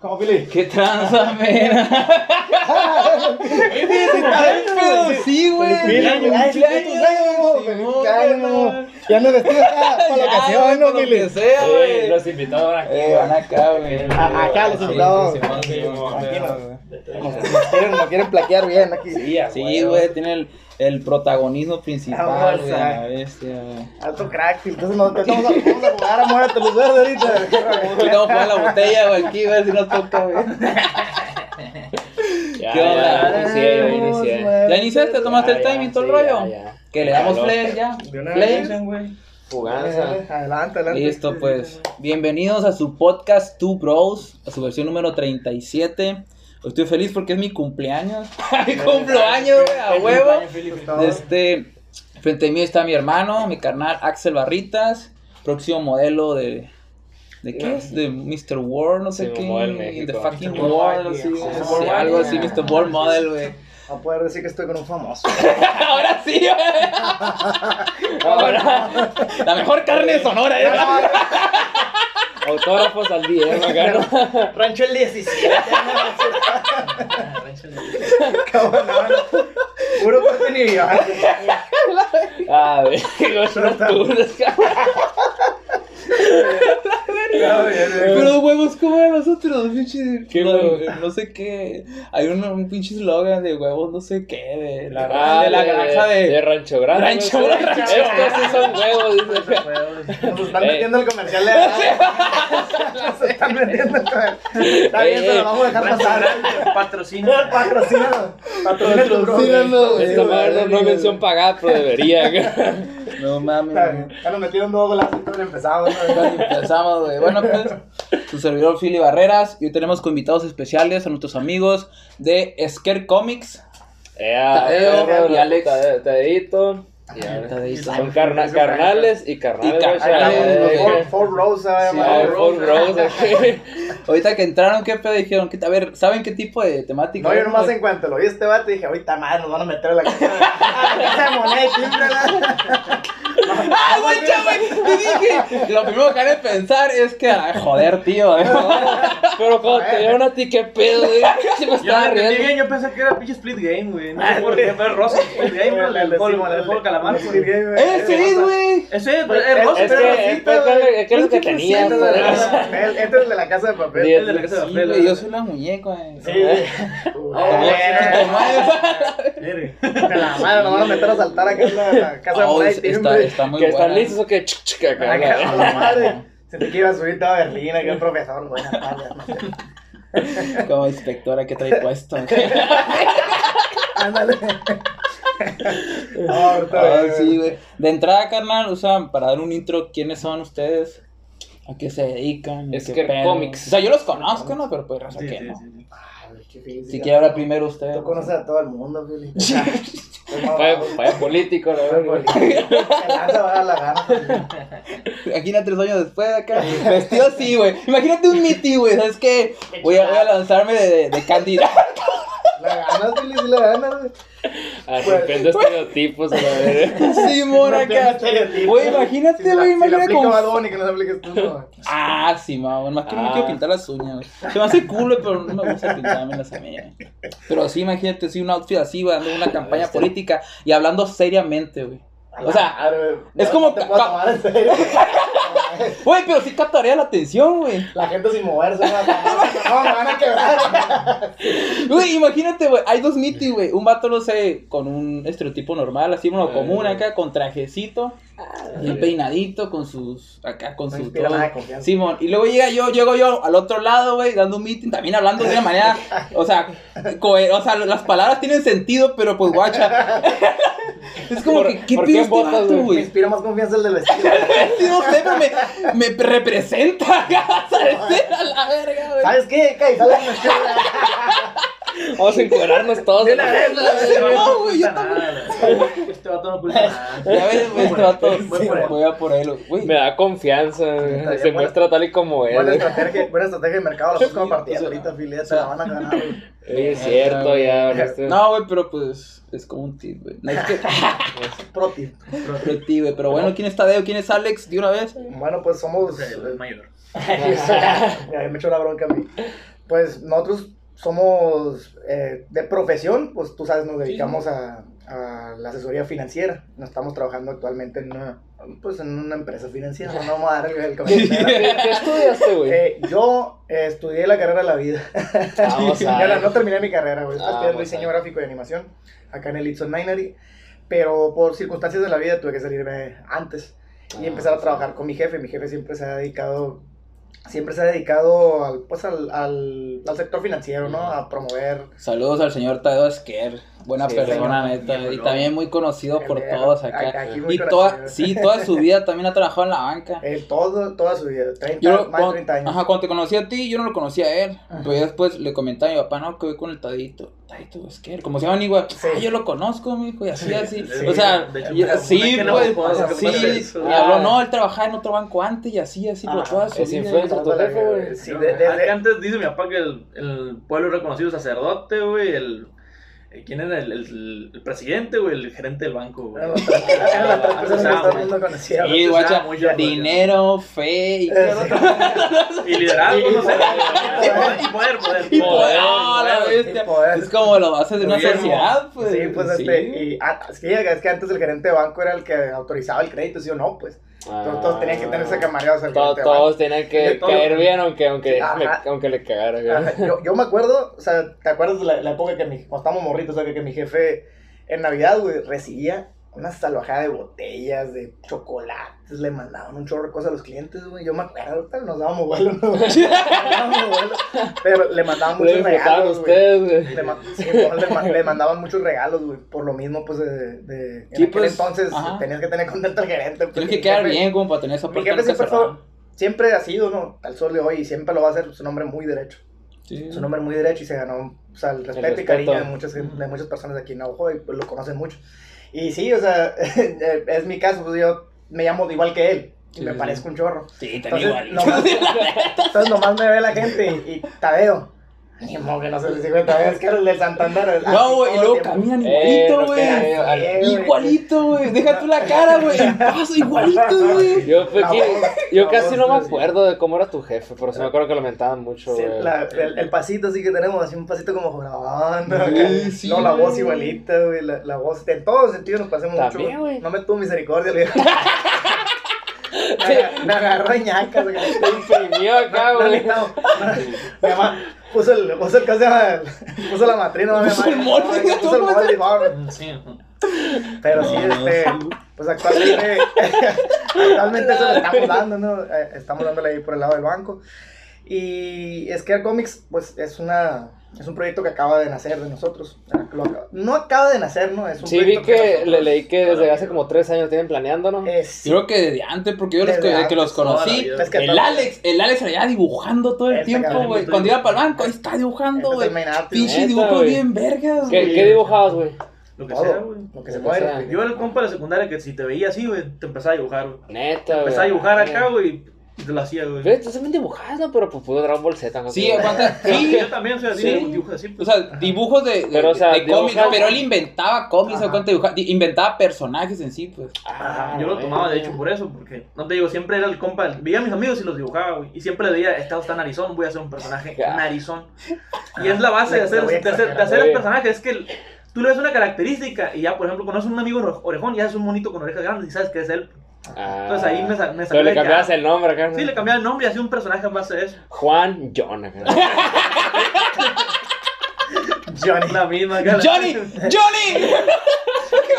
¿Cómo, Pili? ¿Qué tranza, mena? Sí, güey. Feliz cumpleaños, feliz cumpleaños, feliz cumpleaños. Ya para la ocasión, ¿no, Lo Pili? que sea, Sí, güey. los invitados aquí. Eh, van acá, güey. Acá los invitados. Nos- quieren, plaquear bien aquí. Sí, güey, tiene el, el protagonismo principal, Vamos güey, a- a la bestia, güey. Alto crack, entonces nos vamos a, vamos a jugar a muerte los verdes ahorita. A poner la botella, güey, aquí, güey, si nos toca, güey. Ya, ¿Qué onda? ya, inicié, yo inicié. ¿Ya iniciaste? ¿Tomaste Ya, el timing, todo el sí, rollo? ya, ya. Que le damos play ya. Vez. güey. Fuganza. Adelante, adelante. Listo, pues. Bienvenidos a su podcast Two Bros, a su versión número 37. Estoy feliz porque es mi cumpleaños. mi cumpleaños, güey, a huevo. Este, frente a mí está mi hermano, mi carnal Axel Barritas, próximo modelo de. ¿De qué es? De Mr. World, no sé Sí, qué. The fucking Mr. World, World, así, sí, sí, World algo Model. así, Mr. World Model, güey. A poder decir que estoy con un famoso. Ahora sí, güey. Ahora. La mejor carne de Sonora, ¿eh? Autógrafos al día, ¿no? Rancho el 17. ¿Cómo no? Puro contenido. Ah, ve, los Pero huevos, ¿cómo eran los otros? Pinche, ¿Qué no, sé qué. Hay un, un pinche eslogan de huevos, no sé qué, de la, Ah, de la granja de. de Rancho Grande. Rancho ¿no? Grande. Estos sí son huevos, dice. Nos están metiendo el comercial de Nos están metiendo el comercial. Está bien, se lo vamos a dejar pasar. Patrocina. Patrocínanos. Patrocínanos, güey. Esta madre no, no es mención pagada, pero debería. No mames. Ya nos metieron dos golazos y empezamos. ¿no? Empezamos, güey. Bueno, pues, su servidor Philly Barreras. Y hoy tenemos con invitados especiales a nuestros amigos de Scare Comics. Ea, Tadeo y Alex. Tade- Tadeito. Son carna- carnales y carnales. Y carnales. Ahorita que entraron, ¿qué pedo? Dijeron, que, a ver, ¿saben qué tipo de temática? No, yo nomás en cuanto lo vi este vato dije, ahorita madre, nos van a meter a la casa. ¡Ah, güey! Te dije. Lo primero que han de pensar es que, ay, joder, tío. ¿eh? Pero cuando te dieron a ti, qué pedo, güey. Se me Yo estaba no entendí riendo. bien, yo pensé que era pinche Split Game, güey. No sé por qué, pero rosa. Split Game, calamar. El güey. game, güey. ¡Eh, sí, güey! Ese es es rosa, Es que, es que, es que es lo que tenía. Este es el de la- el- es el de la casa de papel. Sí, Es de la casa de papel. yo soy la muñeca, güey. Sí, güey. Mire. De la madre, nos van a meter a saltar acá en la, casa de es- está, muy Que están listos o que ch, ch, que acá, Acá, la- a la madre. Se te quiera subir toda Berlín, que el profesor, buenas tardes. Como inspectora que trae puesto. Ándale. No, ahorita, Ah, güey. sí, güey. De entrada, carnal, o sea, para dar un intro, ¿quiénes son ustedes? ¿A qué se dedican? Es ¿Qué que pedo? Comics. O sea, yo los conozco, ¿no? Pero pues, raza Sí, que no. sí, sí. Ay, qué difícil. Si quiere hablar primero usted. Tú conoces a todo el mundo, Fili. Vaya, vaya político, la verdad. Se va a dar la gana. Aquí a tres años después, acá. Vestido así, güey. Imagínate un miti, güey. ¿Sabes qué? Voy a, voy a lanzarme de, de, de candidato. La ganas, Fili, sí la ganas, güey. Rompiendo estereotipos, la verdad. Simón, Rompiendo acá. estereotipos. Güey, imagínate, güey. Imagínate como. Que no se apliques tú. Ah, sí, mamá. Más que no me Ah. quiero pintar las uñas, güey. Se me hace cool, güey, pero no me gusta pintarme las uñas. Pero sí, imagínate, sí, un outfit así, güey, dando una campaña política y hablando seriamente, güey. O sea, es como te puedo tomar en serio. Güey, pero sí captaría la atención, güey. La gente sin moverse, no, no, me van a quebrar. Güey, imagínate, güey, hay dos mitis, güey. Un vato, no sé, con un estereotipo normal, así, bueno, común acá, con trajecito, bien peinadito, con sus, acá, con No su inspira todo. nada de confianza. Simón, y luego llega yo, llego yo al otro lado, güey, dando un meeting, también hablando de una manera, o sea, o sea, las palabras tienen sentido, pero pues guacha. es como ¿Por- que, ¿qué pido este güey? Me inspira más confianza el del vestido. Sí, no sé, pero me, me representa, ¿sabes? A la verga, güey. ¿Sabes qué? Kai, sale el vestido. Vamos a encuadrarnos todos. De la vez, No, güey, yo Este vato no oculta nada. Ya ves, güey, este vato. Voy por él. Voy a por él, güey. Me da confianza. Está Se muestra tal y como es. Buena güey. estrategia, buena estrategia de mercado, las como partidas ahorita, Filia, te la van a ganar, güey. Sí, es cierto, ya. No, güey, pero pues es como un tip, güey. No es que. Pro tip. Pero, tío, güey, pero bueno, ¿quién es Tadeo? ¿Quién es Alex? De una vez. Bueno, pues somos... El mayor. Ya me echó la bronca a mí. Pues nosotros somos eh, de profesión, pues tú sabes, nos dedicamos a, a la asesoría financiera. Nos estamos trabajando actualmente en una, pues, en una empresa financiera. No vamos a dar el, el. ¿Qué, qué estudiaste, güey? Eh, yo eh, estudié la carrera de la vida. Vamos a ver. no terminé mi carrera, güey. Estoy estudiando diseño gráfico y animación acá en el Itson Ninery. Pero por circunstancias de la vida tuve que salirme antes y Ah, empezar a trabajar con mi jefe. Mi jefe siempre se ha dedicado, siempre se ha dedicado al, pues, al, al, al sector financiero, ¿no? A promover. Saludos al señor Tadeo Esquer. Buena Sí, persona, neta. Y también muy conocido por todos acá. aquí Y toda, sí, toda su vida también ha trabajado en la banca. Él todo, toda su vida, 30, Yo, más de cuando, 30 años. ajá, cuando te conocí a ti, yo no lo conocía a él. Ajá. Pero ya después le comentaba a mi papá, no, que voy con el Tadito. Tadito Esquer, como se llaman igual. Sí. Ah, yo lo conozco, mijo, y así, así. sí. o sea, De hecho, y- mira, sí, que pues, sí. Y habló, no, él trabajaba en otro banco antes y así, así, por Ah, toda su es vida. Pero, que antes dice mi papá que el, el pueblo reconocido sacerdote, güey, el... eh, ¿Quién era el, el, el presidente o el gerente del banco, güey? Mundo conocía. Sí, Antes guacha, dinero, fe y... Eh, Y liderazgo, no sé. Y poder, poder. Y Poder, poder, ah, la poder, bestia. y poder. Es como lo bases de una sociedad, pues. Sí, pues Sí. este, y ah, es, que, es que antes el gerente de banco era el que autorizaba el crédito, ¿sí o no? Pues todos, todos tenían que tener ese camarada al banco. todos tenían que Todo- caer bien, aunque, le, aunque le cagara. Yo, yo me acuerdo, o sea, ¿te acuerdas de la, la época que mi, cuando estábamos morritos, o sea, que, que mi jefe en Navidad, güey, recibía una salvajada de botellas, de chocolates, le mandaban un chorro de cosas a los clientes, güey. Yo me acuerdo, pero nos dábamos vuelo, ¿no? Nos dábamos vuelo, pero le mandaban muchos regalos, güey. ustedes, güey. Le, ma- sí, no, le ma- le mandaban muchos regalos, güey. Por lo mismo, pues, de. de en Sí, aquel pues, entonces ajá. tenías que tener contento al gerente. pues, Tienes que quedar bien como para tener esa Mi jefe siempre fue. Siempre ha sido, ¿no? Al sol de hoy y siempre lo va a ser. Su nombre muy derecho. Sí. Su nombre muy derecho y se ganó, o sea, el respeto, y respeto. cariño de muchas, de muchas personas aquí en Navajo y pues lo conocen mucho. Y sí, o sea, es mi caso, pues yo me llamo igual que él. Y me sí, parezco un chorro. Sí, Entonces también igual. nomás, entonces nomás me ve la gente y, y Tadeo. Ni modo que no se les diga Tadeo, es que era el del Santander. No, güey, y todo luego caminan igualito, güey. Igualito, güey. Deja tú la cara, güey. El paso, igualito, güey. Yo, casi no me sí. acuerdo de cómo era tu jefe, pero sí me acuerdo que lo mentaban mucho, Sí, güey. el, el pasito así que tenemos, así un pasito como grabando. Sí, sí, no, la voz igualita, güey. La, la voz, en todos sentidos nos pasemos mucho. Güey. No me tuvo misericordia, le me, aga- me agarró ñacas, güey. Te imprimió acá, güey. Mi mamá puso el, puso el, ¿cómo se? Puso la matrina, mi Puso mamá. el molde, Puso el molde. Sí. Pero sí, este, pues actualmente, actualmente eso le estamos dando, ¿no? Eh, Estamos dándole ahí por el lado del banco. Y Scare Comics, pues es una, es un proyecto que acaba de nacer de nosotros. Lo acaba- No acaba de nacer, ¿no? Es un Sí, vi proyecto que nosotros- le, leí que desde hace como tres años tienen planeando, ¿no? Eh, sí, Yo creo que desde antes, porque yo los que, que los conocí, vida. Es que el todo- Alex, el Alex allá dibujando todo el Este tiempo, güey. Cuando iba para el banco, ahí está dibujando, güey. Pinche güey. bien vergas, ¿Qué, güey. qué dibujabas, güey? Lo que todo, sea, güey. lo que se que güey. Yo era el compa de la secundaria que si te veía así, güey, te empezaba a dibujar, güey. Neta, güey. Empezaba a dibujar acá, güey, y te lo hacía, güey. Ves, tú también dibujas, ¿no? Pero pues pudo Dragon Ball Z, ¿no? Sí, aguanta. Sí, Yo también soy así, Sí. dibujos así, O pues. sea, dibujos de, de, Pero, o sea, de cómics, pero él inventaba cómics. ¿o cuánto dibujaba? Di- Inventaba personajes en sí, pues. Ah, Yo lo tomaba, de hecho, por eso, porque, no te digo, siempre era el compa, veía a mis amigos y los dibujaba, güey, y siempre le veía, este está narizón, voy a hacer un personaje narizón. Y es la base de hacer, de hacer, de hacer el personaje, es que el- tú le ves una característica y ya, por ejemplo, conoces a un amigo ore- orejón y haces un monito con orejas grandes y sabes que es él. Ah, Entonces ahí me, sa- me Pero salió le cambiabas ah, el nombre acá. Sí, le cambiaba el nombre y hacía un personaje en base a eso. Juan John acá. Johnny. La misma. ¡Johnny! ¡Johnny!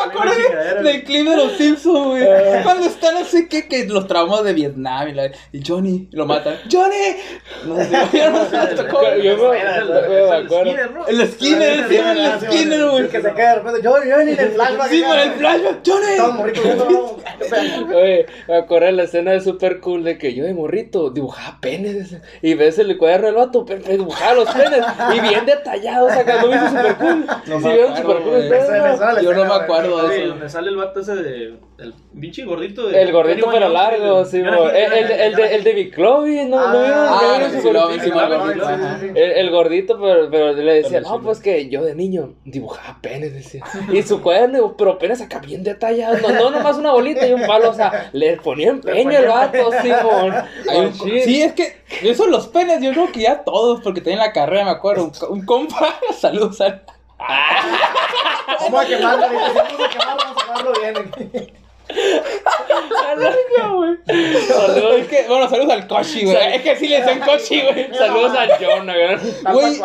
acuerdo del clip de los Simpsons, güey. Cuando están así que, que los traumas de Vietnam y, la, y Johnny lo matan. ¡Johnny! No sé, yo no sé, tocó. Yo me acuerdo. El Skinner, sí, el Skinner, güey. Que se queda de repente, Johnny, en el flashback. Sí, con el flashback, Johnny. Viendo, Oye, me acuerdo de la escena de super cool de que yo de morrito dibujaba penes. Y ves el cuaderno del vato, pero dibujaba los penes. Y bien detallados acá, ¿no viste super cool? No me acuerdo, Yo no me acuerdo de eso. Donde sale el vato ese de. El pinche gordito de. El gordito pero largo, sí, bro. El, el, el, de, el de Biclovi, ¿no? ¿No vieron? Ah, ¿No sí, sí, sí, El, el gordito, pero, pero le decía, Pero no, sí, pues que yo de niño dibujaba penes, decía. Y su cuaderno, pero penes acá bien detallados. No, no, nomás una bolita y un palo, o sea, le ponía empeño el vato, un- sí, es que eso los penes, yo creo que ya todos, porque tenía en la carrera, me acuerdo, un, un compa, saludos al... Vamos a quemarlo, vamos a quemarlo, vamos a quemarlo bien. Saludos, Es que, bueno, saludos al Koshi, güey. Es que sí le decían Koshi, güey. saludos a John, güey.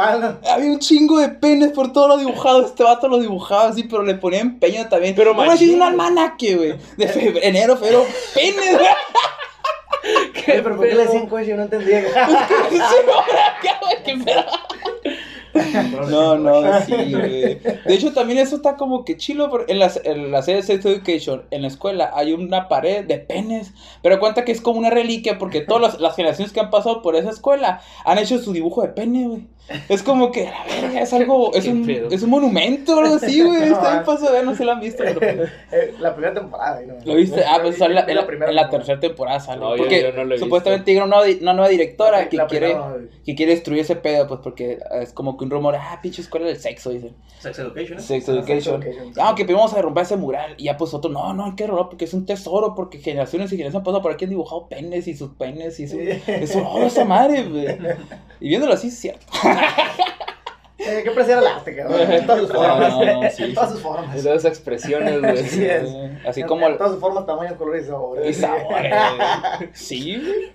Había un chingo de penes por todo lo dibujado. Este vato lo dibujaba así, pero le ponía empeño también. Pero Bueno, así es un almanaque, güey. De febrero, enero, febrero, penes, güey. Oye, pero ¿por qué le decían no entendía. ¿qué? ¿Qué pedo? No, no, sí, güey. De hecho, también eso está como que chilo. porque En la, en la serie Sex Education, en la escuela, hay una pared de penes. Pero cuenta que es como una reliquia porque todas las, las generaciones que han pasado por esa escuela han hecho su dibujo de pene, güey. Es como que, a la verga, es algo, es un, es un monumento o algo así, güey. No, Está bien pasado, ver, no sé si lo han visto, pero. pues, Eh, La primera temporada, ¿no? ¿Lo viste? Ah, pues sale en la, Vi en la- primera en la tercera temporada sale. No, porque yo no lo he supuestamente tiene una, nueva di- una nueva directora La- que la quiere que quiere destruir ese pedo, pues porque es como que un rumor, ah, pinche escuela del sexo, dicen. Sex Education. ¿eh? Sex Ah, Education. Ah, que primero vamos a derrumbar ese mural. Y ya pues otro, no, no, hay que derrumbar porque es un tesoro, porque generaciones y generaciones han pasado por aquí han dibujado penes y sus penes y eso. Sí. Es un oro esa madre, güey. Y viéndolo así, es cierto. Eh, ¿Qué apreciar el arte, cabrón? En todas sus formas. no, no, sí, En todas sus formas. Expresiones, güey. Así es. Así En- como En todas sus formas, tamaños, colores y sabores. Y sabores. güey. Sí, güey.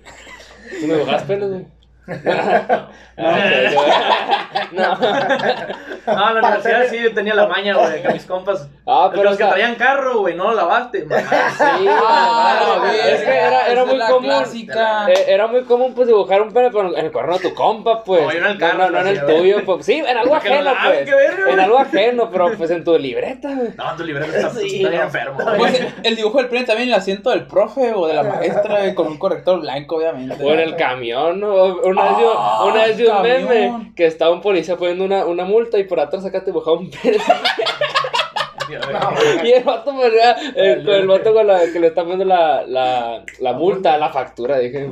¿Tú me penes, güey? No, no. No, en la universidad sí tenía la maña, güey, que mis compas. Ah, pero los que o traían carro, güey, no lo lavaste. Mamá. Sí, Ah, güey, güey, es que era, muy común. eh, era muy común pues dibujar un pene pero en el cuaderno de tu compa, pues. No, en el carro No, no, no en el tuyo, pues. Sí, en algo ajeno, pues. En algo ajeno, pero pues en tu libreta, güey. No, tu libreta está, Sí, está bien no. enfermo. Pues el dibujo del pene también el asiento del profe o de la maestra con un corrector blanco, obviamente. O en el camión, ¿no? Una vez yo, Ah, una vez vi un camión. meme que estaba un policía poniendo una, una multa y por atrás acá te dibujaba un pene. No, Y el vato ponía, el, con el vato con la, que le está poniendo la, la, la multa, la factura, dije.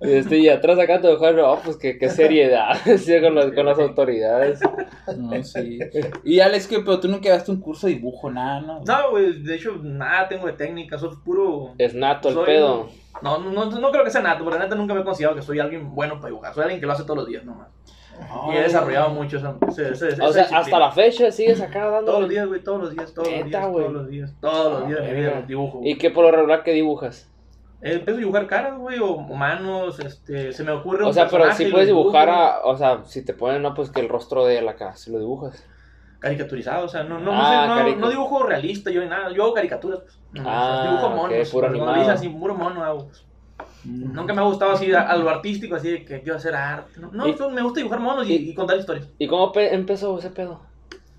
Y, este, y atrás acá te dejaron, oh, pues qué, qué seriedad, sí, con, las, con las autoridades. No, sí. Y Alex, que pero tú nunca daste un curso de dibujo, nada, ¿no? No, güey, de hecho, nada tengo de técnica, soy puro. Es nato el soy- pedo. No, no, no, no creo que sea nato, porque la neta nunca me he considerado que soy alguien bueno para dibujar. Soy alguien que lo hace todos los días nomás. Y he desarrollado mucho esa, ese- ese- esa O sea, disciplina. hasta la fecha sigues acá dando. Todos los días, güey, todos los días, todos los días, güey. todos los días, todos los días de mi vida dibujo. ¿Y qué por lo regular que dibujas? Eh, Empiezo a dibujar caras, güey, o manos, este, se me ocurre O un sea, pero si puedes dibujar dibujo. a, o sea, si te ponen, no, pues que el rostro de la cara, si lo dibujas. Caricaturizado, o sea, no, no, Ah, no, sé, no, dibujo realista, yo ni nada, yo hago caricaturas, pues. No, Ah, dibujo monos, puro cuando animado. así, puro mono hago. pues. Mm. Nunca me ha gustado así a, a lo artístico, así de que quiero hacer arte. No, Y- me gusta dibujar monos y, y- y contar historias. ¿Y cómo pe- empezó ese pedo?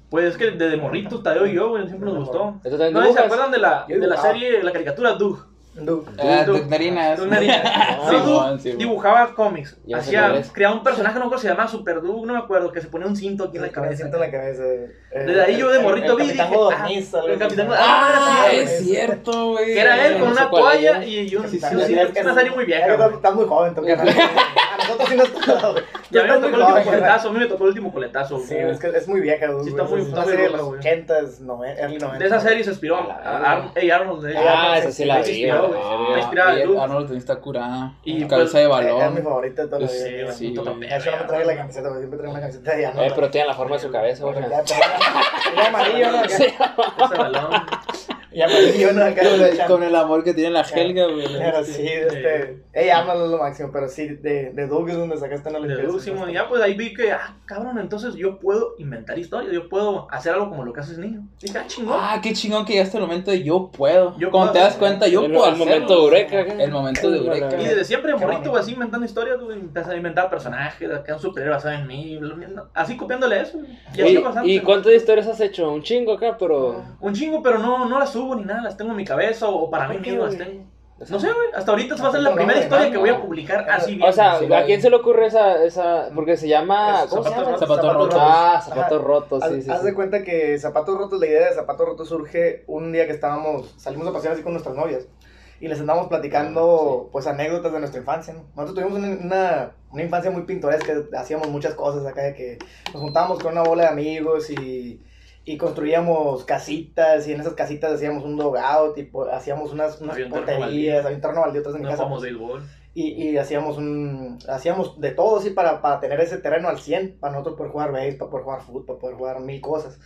Pues es que desde morritos, Tadeo y yo, güey, siempre nos gustó. ¿Esto también No se acuerdan de la, de la serie, la caricatura Doug. Du- Ah, Doug. Doug Narinas. Doug Narinas. Ah, No, sí, Doug sí, dibujaba cómics. Ya Hacía, creaba un personaje, no me acuerdo si se llamaba Super Doug, no me acuerdo, que se ponía un cinto aquí en la cabeza. siento en la cabeza. eh, Desde ahí yo de el- morrito el vi y Capitán dije, Godorniz, ah, algo el. Capitán Ah, sí, es cierto, güey. Que era él con una toalla y, un, Sí, sí, sí, sí, sí, es una serie muy vieja. Estás, muy joven, carnal. A nosotros sí nos tocó, güey. Y a mí me tocó el último coletazo, a mí me tocó el último coletazo. Sí, es que es muy vieja, güey. Sí, está muy- serie de los güey. 80s, noven- early 90s. De esa serie se inspiró Arnold. Ah, esa sí la vi, inspiró, güey. Ah, y de Doug. Arnold también está curada. Y pues, cabeza de Es mi balón. favorita de toda la Sí, vida. sí, puto güey. De hecho, no me traje la camiseta, güey. Siempre traigo una camiseta de Arnold. Eh, pero tiene la forma de su cabeza, güey. Era amarillo, ¿no? Sí. Ese balón. Y amarillo, ¿no? Acá Con el amor que tiene la Helga, güey. Pero sí, este. Ella ama lo máximo, pero sí, de, de Doug es donde sacaste una De Doug, Simón. Y ya, pues ahí vi que, ah, cabrón, entonces yo puedo inventar historias, yo puedo hacer algo como lo que haces niño. Dije, ah, chingón. Ah, qué chingón que ya hasta el momento de yo puedo. Yo Cuando te das cuenta, yo puedo El momento de eureka. El momento de eureka. Y desde siempre, morrito, güey, así inventando historias, güey. A inventar personajes, que un superhéroe basado en mí. Así copiándole eso, Y, así ¿Y cuántas historias has hecho? Un chingo acá, pero. Un chingo, pero no, no las subo ni nada, las tengo en mi cabeza o para mí mismo las tengo. No sé, güey. Hasta ahorita va a ser la primera historia que voy a publicar así bien. O sea, ¿a quién se le ocurre esa, esa? Porque se llama. ¿Cómo se llama? Zapatos rotos. Ah, zapatos rotos, sí, sí. Haz de cuenta que zapatos rotos, la idea de zapatos rotos surge un día que estábamos, salimos a pasear así con nuestras novias. Y les andamos platicando, pues, anécdotas de nuestra infancia, ¿no? Nosotros tuvimos una, una infancia muy pintoresca, hacíamos muchas cosas acá, de que nos juntábamos con una bola de amigos y y construíamos casitas y en esas casitas hacíamos un dogout y hacíamos unas, unas porterías, había un terreno baldío en mi casa. Y, y hacíamos un hacíamos de todo así para, para tener ese terreno al 100, para nosotros poder jugar base, para poder jugar fútbol, para poder jugar mil cosas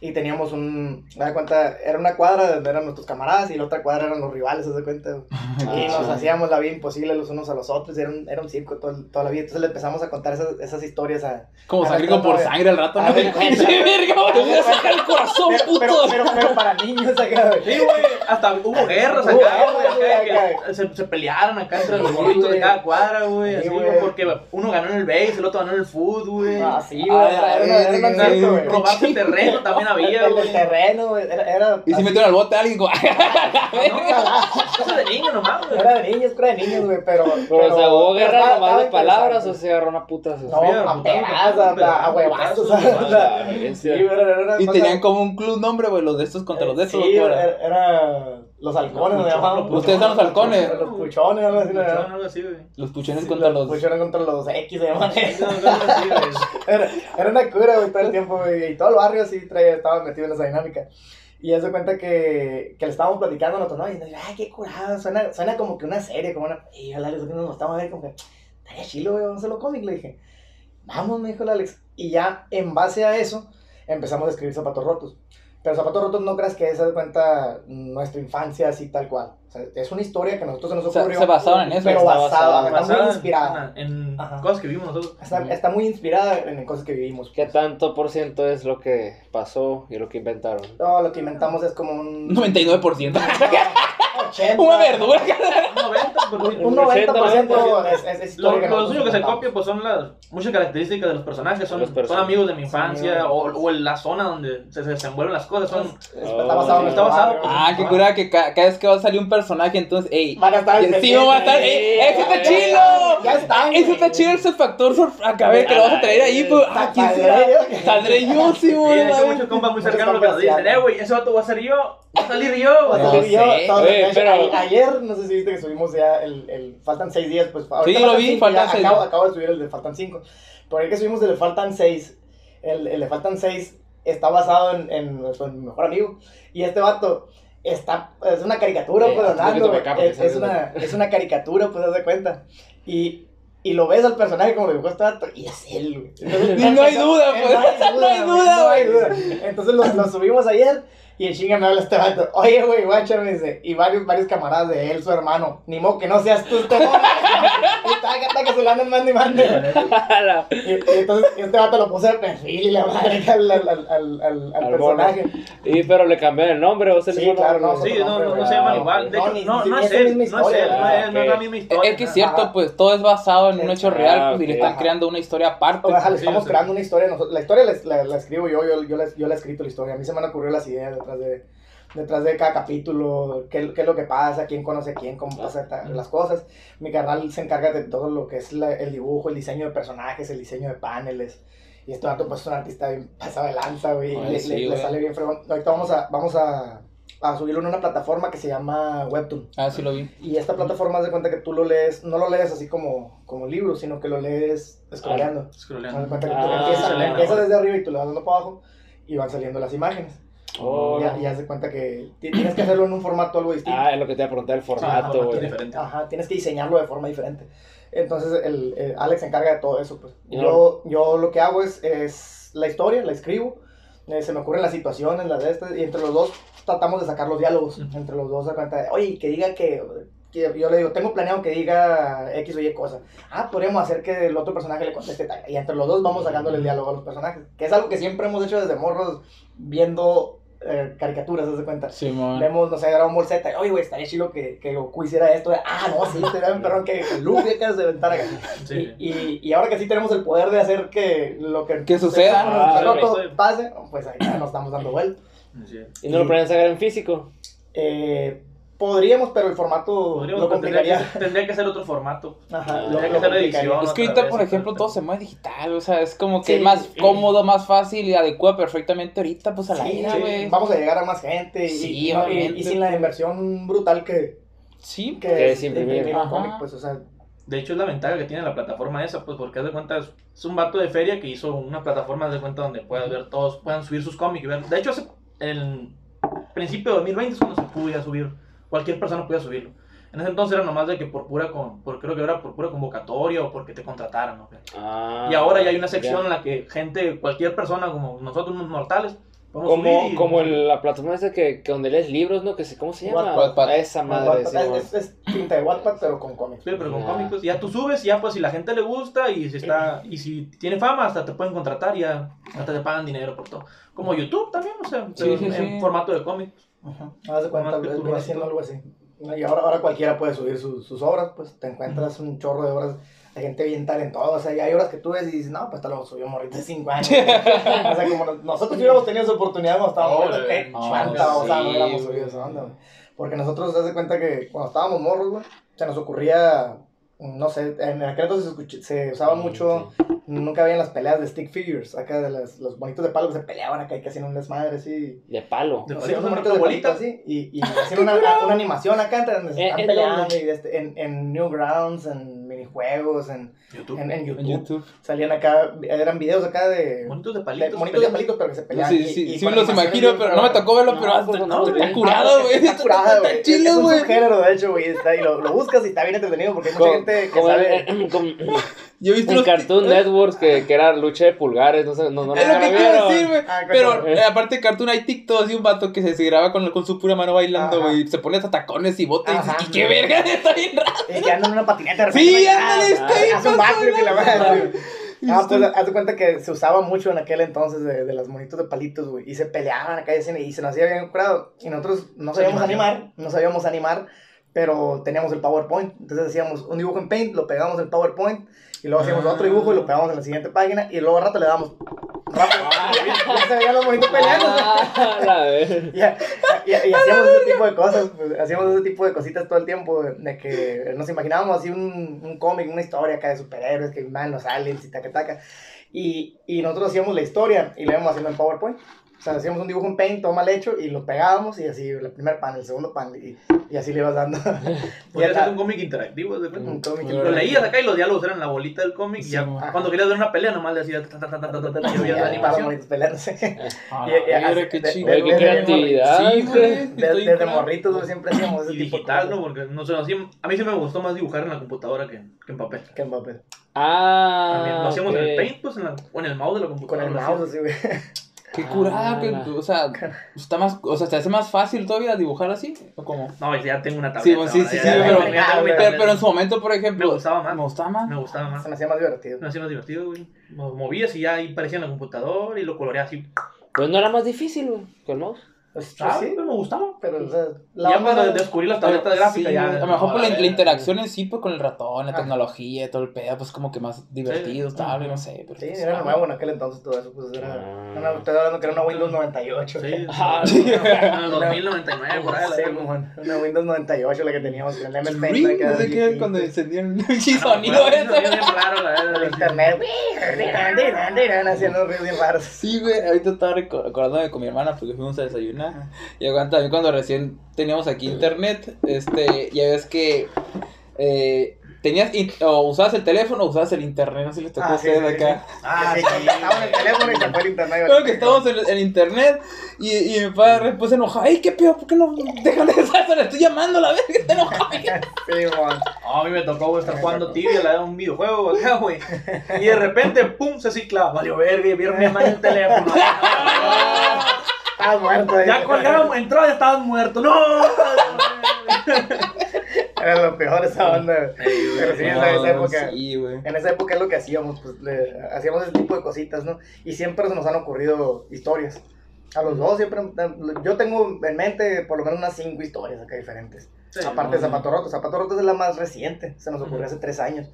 y teníamos un, me da cuenta, era una cuadra donde eran nuestros camaradas y la otra cuadra eran los rivales, se da cuenta. Y nos hacíamos la vida imposible los unos a los otros, era un, era un circo todo, toda la vida. Entonces le empezamos a contar esas, esas historias a... Como sangre por sangre al rato, ¿no? ¡Sí, verga! ¡Te sacar el corazón, puto! Pero, pero, pero, para niños acá, Sí, güey, hasta hubo guerras acá, güey, se, se pelearon acá entre los burritos de cada cuadra, güey, así, güey, porque uno ganó en el base, el otro ganó en el food, güey. Ah, sí, güey, era Robarse terreno también había, el, el terreno, era, era Y si metieron al bote a alguien, como. no, de niño nomás, güey. Era de niños, era de niños, güey, pero. Pero, o sea, hubo guerra nomás de palabras o se agarró una puta. No, a pegas, a huevazos. Y tenían como un club nombre, güey, los de estos contra los de estos. Sí, era. Los halcones, me llamaban. Ustedes son los halcones. Los puchones, algo así, güey. Los puchones contra los. Los puchones contra los X, se llaman. Era, era una cura, güey, todo el tiempo, güey. Y todo el barrio así traía, estaba metido en esa dinámica. Y ya se cuenta que, que le estábamos platicando a nosotros, ¿no? Y nos ay, qué curado, suena, suena como que una serie, como una. Y yo, Alex, nos estamos a ver como que, estaría chilo, güey, vamos a hacerlo cómic, le dije. Vamos, me dijo el Alex. Y ya, en base a eso, empezamos a escribir zapatos rotos. Pero Zapatos Rotos no creas que esa de cuenta nuestra infancia así tal cual. O sea, es una historia que a nosotros se nos ocurrió. se basaron en eso. Pero basada, está muy inspirada. En, cosas que vivimos nosotros. Está, está, muy inspirada en cosas que vivimos. ¿Qué tanto por ciento es lo que pasó y lo que inventaron? No, lo que inventamos es como un... 99%. 80. Una verdura. Un 90%, es, es, Lo, lo suyo que se copia pues son las muchas características de los personajes. Son, son amigos de mi infancia o, o en la zona donde se, desenvuelven las cosas. Son, está basado está basado. Ah, qué cura que cada vez que va a salir un personaje, entonces, ey. Van a estar Sí, va a estar. ¡Ey! ¡Ese está chido! Ya está. Ese está chido ese factor a ver que lo vas a traer ahí, pues. Ah, ¿quién será? Saldré yo, sí, güey. Hay muchos compas muy cercanos que nos dicen, eh, güey, ese vato va a ser yo. Va a salir yo. Va a salir yo. Pero ayer, no sé si viste que subimos ya el. el faltan seis días, pues. Sí, lo vi, faltan seis. Acabo de subir el de faltan cinco. Por ahí que subimos el de faltan seis. El, el de faltan seis está basado en, en, mi mejor amigo. Y este vato está, es una caricatura, pues, andando. Es, es, una, es una caricatura, pues, haz de cuenta. Y, y lo ves al personaje como lo dibujó este vato, y es él, güey. no hay duda, pues. No hay duda, No hay duda. Entonces lo, lo subimos ayer. Y el chinga me habla este vato. Oye, güey, guacha, me dice. Y varios, varios camaradas de él, su hermano. Ni modo que no seas tú, este Y taca, que se lo andan mande y mande. y, entonces este vato lo puse de perfil y la madre al, al, al, al, al personaje. Y pero le cambió el nombre, o sea, Sí, claro, no. Sí, no, no, se llaman igual. De hecho, no, no, es él. No es él, no es la misma historia. Es que es cierto, pues todo es basado en un hecho real, pues, y le están creando una historia aparte. Le estamos creando una historia. La historia la escribo yo, yo la he escrito la historia. A mí se me han ocurrido las ideas detrás de, detrás de cada capítulo, qué, qué es lo que pasa, quién conoce a quién, cómo pasan las cosas. Mi canal se encarga de todo lo que es el dibujo, el diseño de personajes, el diseño de paneles. Y este dato pues es un artista bien pasado de lanza, güey. le, sale bien fregón. Ahorita vamos a, vamos a, a subirlo en una plataforma que se llama Webtoon. Ah, sí lo vi. Y esta plataforma de cuenta que tú lo lees, no lo lees así como, como libro, sino que lo lees scrolleando. Ah, cuenta que tú empieza, empieza desde arriba y tú le vas dando para abajo y van saliendo las imágenes. Oh. Y ya, se cuenta que tienes que hacerlo en un formato algo distinto. Ah, es lo que te voy a preguntar, el formato. Ajá, tienes que diseñarlo de forma diferente. Entonces, el, Alex se encarga de todo eso. Pues. Yo, yo lo que hago es, es la historia, la escribo. eh, se me ocurren las situaciones, las de estas, y entre los dos tratamos de sacar los diálogos. Entre los dos, a cuenta de, oye, que diga que, que yo le digo, tengo planeado que diga X o Y cosa. Ah, podríamos hacer que el otro personaje le conteste tal. Y entre los dos vamos sacándole el diálogo a los personajes. Que es algo que siempre hemos hecho desde morros, viendo eh, caricaturas, ¿se cuenta? Sí, man. Vemos, no sé, Dragon Ball Z, oye, güey, estaría chido que, que Goku hiciera esto. Ah, no, sí, estaría un perrón que Luffy acá se aventara acá. Sí. Y, y, y ahora que sí tenemos el poder de hacer que lo que, Que suceda. Ah, loco, sí. pase, pues ahí ya nos estamos dando vuelta. Sí. ¿Y no lo planean sacar en físico? Eh, podríamos, pero el formato Podríamos, lo tendría, complicaría. que, tendría que ser otro formato. Ajá, lo, tendría lo que ser complicaría. edición. Es que ahorita, por ejemplo, todo se mueve digital, o sea, es como que Sí, más sí. cómodo, más fácil y adecua perfectamente ahorita, pues a la Sí, era, sí, güey. vamos a llegar a más gente y, Sí, y- y, obviamente. y sin la inversión brutal que, Sí, que, Que es es imprimir. pues, o sea, De hecho, es la ventaja que tiene la plataforma esa, pues porque haz de cuenta, es- es un vato de feria que hizo una plataforma haz de cuenta donde puedas ver todos, puedan subir sus cómics. De hecho, hace, en principio de 2020 es cuando se podía subir, cualquier persona podía subirlo. En ese entonces era nomás de que por pura, con, por, creo que era por pura convocatoria o porque te contrataran. ¿no? Ah, Y ahora ya hay una sección ya. en la que gente, cualquier persona como nosotros, unos mortales, podemos Como, subir y- como en la plataforma esa que, que donde lees libros, ¿no? Que se, ¿Cómo se llama? Wattpad. Esa madre, Wattpad, sí, es, es, es tinta de Wattpad, pero con cómics. Sí, pero con Ya. cómicos, ya tú subes, y ya pues si la gente le gusta y si está y si tiene fama hasta te pueden contratar y ya hasta te pagan dinero por todo. Como YouTube también, o sea, Sí, pero sí, en sí. formato de cómic. Ajá. Haz de cuenta, que viene siendo algo así. Y ahora, ahora cualquiera puede subir sus, sus obras, pues te encuentras un chorro de obras de gente bien talentosa. O sea, y hay obras que tú ves y dices, no, pues te lo subió morrito de 5 años. o sea, como nos- nosotros hubiéramos tenido esa oportunidad cuando estábamos morros, cuánta babosada sí, no hubiéramos subido esa onda, güey. Porque nosotros, haz de cuenta que cuando estábamos morros, güey, se nos ocurría, no sé, en aquel entonces se, se usaba mucho, nunca habían las peleas de stick figures, acá de las, los bonitos de palo que se peleaban acá y que hacían un desmadre así. De palo. De Sí, unos monitos de bolita. así y, y hacían una, una animación acá entre donde se Eh, están ¿en peleando dónde? y de este- en, en Newgrounds, en minijuegos, en, YouTube. en, en YouTube. en YouTube. Salían acá, eran videos acá de, Monitos de de palitos. monitos de palitos pero que se No, peleaban. sí, y- sí, y sí me los imagino, pero no me tocó verlo, No, pero hasta no, está güey. curado, güey. Está curada, güey. Está Es un güey. subgénero, de hecho, güey. Está, y lo, lo buscas y está bien entretenido porque hay mucha gente que como sabe. Yo he visto en Cartoon Networks que, que era lucha de pulgares, no sé, no, no, Es no lo que vieron. decir, güey. Ah, Pero eh, aparte de Cartoon hay TikToks y un vato que se, se graba con, con su pura mano bailando, güey. Se pone hasta tacones y botas y Ajá. dices, ¿y qué verga? Está bien raro. Y que andan en una patineta de Sí, ándale, ah, está ahí, Hace un backflip y la güey. Ah, pues haz de cuenta que se usaba mucho en aquel entonces de, de los monitos de palitos, güey. Y se peleaban acá y, así, y se nos hacía bien curado. Y nosotros no sabíamos animar, no sabíamos animar, pero teníamos el PowerPoint. Entonces hacíamos un dibujo en Paint, lo pegamos en PowerPoint. Y luego hacíamos Ah. otro dibujo y lo pegamos en la siguiente página. Y luego al rato le damos. Rápido. ya se veían los monitos peleando. Ah. Y, y- y hacíamos ese tipo de cosas, pues, hacíamos ese tipo de cositas todo el tiempo, de, de que nos imaginábamos así un, un cómic, una historia acá de superhéroes que van los aliens y taca taca. Y, y nosotros hacíamos la historia y la íbamos haciendo en PowerPoint. O sea, hacíamos un dibujo en Paint, todo mal hecho, y lo pegábamos y así, el primer pan, el segundo pan, y, y así le ibas dando. y Podría ya ser un cómic interactivo, de cuenta. un cómic. Lo Lo leías acá y los diálogos eran la bolita del cómic y ya cuando querías ver una pelea nomás le hacías ta, ta, ta, ta, ta, ta, ta, y veías ya la animación. peleándose. Ah, mira qué chido. qué creatividad. Desde, morritos siempre hacíamos ese Y tipo digital. ¿no? Porque no sé, a mí sí me gustó más dibujar en la computadora que, en papel. Que en papel. Ah, lo hacíamos en el. Paint, pues en la, o en el mouse de la Con computadora. el lo mouse así, güey. Qué curada, que, Ah. o sea, está más, o sea, ¿te hace más fácil todavía dibujar así? ¿O cómo? No, ya tengo una tableta. Sí, pues, sí, ahora, sí, ya- sí, ya- pero- mi pero- en su momento, por ejemplo, Me gustaba más. me gustaba más. Me gustaba más. Se me hacía más divertido. Me hacía más divertido, güey. Mo- Movías y ya ahí parecía en la computadora y lo coloreaba así. Pues no era más difícil, güey, que el mouse. Pues, Ah, sí, pero me gustaba. pero o sea, Ya onda cuando descubrí las tabletas gráficas Sí, ya. a lo mejor por la, no, la interacción en sí, pues con el ratón, la Ah. tecnología y todo el pedo, pues como que más divertido, estable, no sé. Pero, Sí, pues, era ah, nuevo en aquel entonces todo eso, pues era... Ah. Una, estoy hablando que era una Windows 98. Sí, Ah, sí. en el 2099, por ahí. la Sí, una Windows 98 la que teníamos el MS Paint. No sé qué, cuando encendían el Ah, no, sonido ese. raro, la El verdad. internet, hacían unos ruidos bien raros. Sí, güey, ahorita estaba acordándome con mi hermana porque fuimos a desayunar. Y aguanta, también cuando recién teníamos aquí internet, este, ya ves que eh, tenías, o usabas el teléfono o usabas el internet, no sé si les tocó a Ah, ustedes sí, sí, acá. sí. Ah, sí, estaba en el teléfono y se fue el internet. Creo que estábamos en, en internet y, y mi padre pues enojado, ¡ay, qué peor! ¿Por qué no dejan de eso? Le estoy llamando a la vez que está enojado. Sí. No, a mí me tocó estar jugando tibia, la de un videojuego acá, güey. Y de repente, pum, se cicla. Valió verga, y vieron mi mamá en el teléfono. Estaba muerto. Ya colgamos, entró, ya estabas muerto. ¡No! Era lo peor esa onda. Pero sí, en esa No, época. Sí. En esa época es lo que hacíamos, pues le- hacíamos ese tipo de cositas, ¿no? Y siempre se nos han ocurrido historias. A los dos siempre, yo tengo en mente por lo menos unas cinco historias acá diferentes. Sí, Aparte de no, Zapato Roto, Zapato Roto es la más reciente, se nos ocurrió Ujú. hace tres años.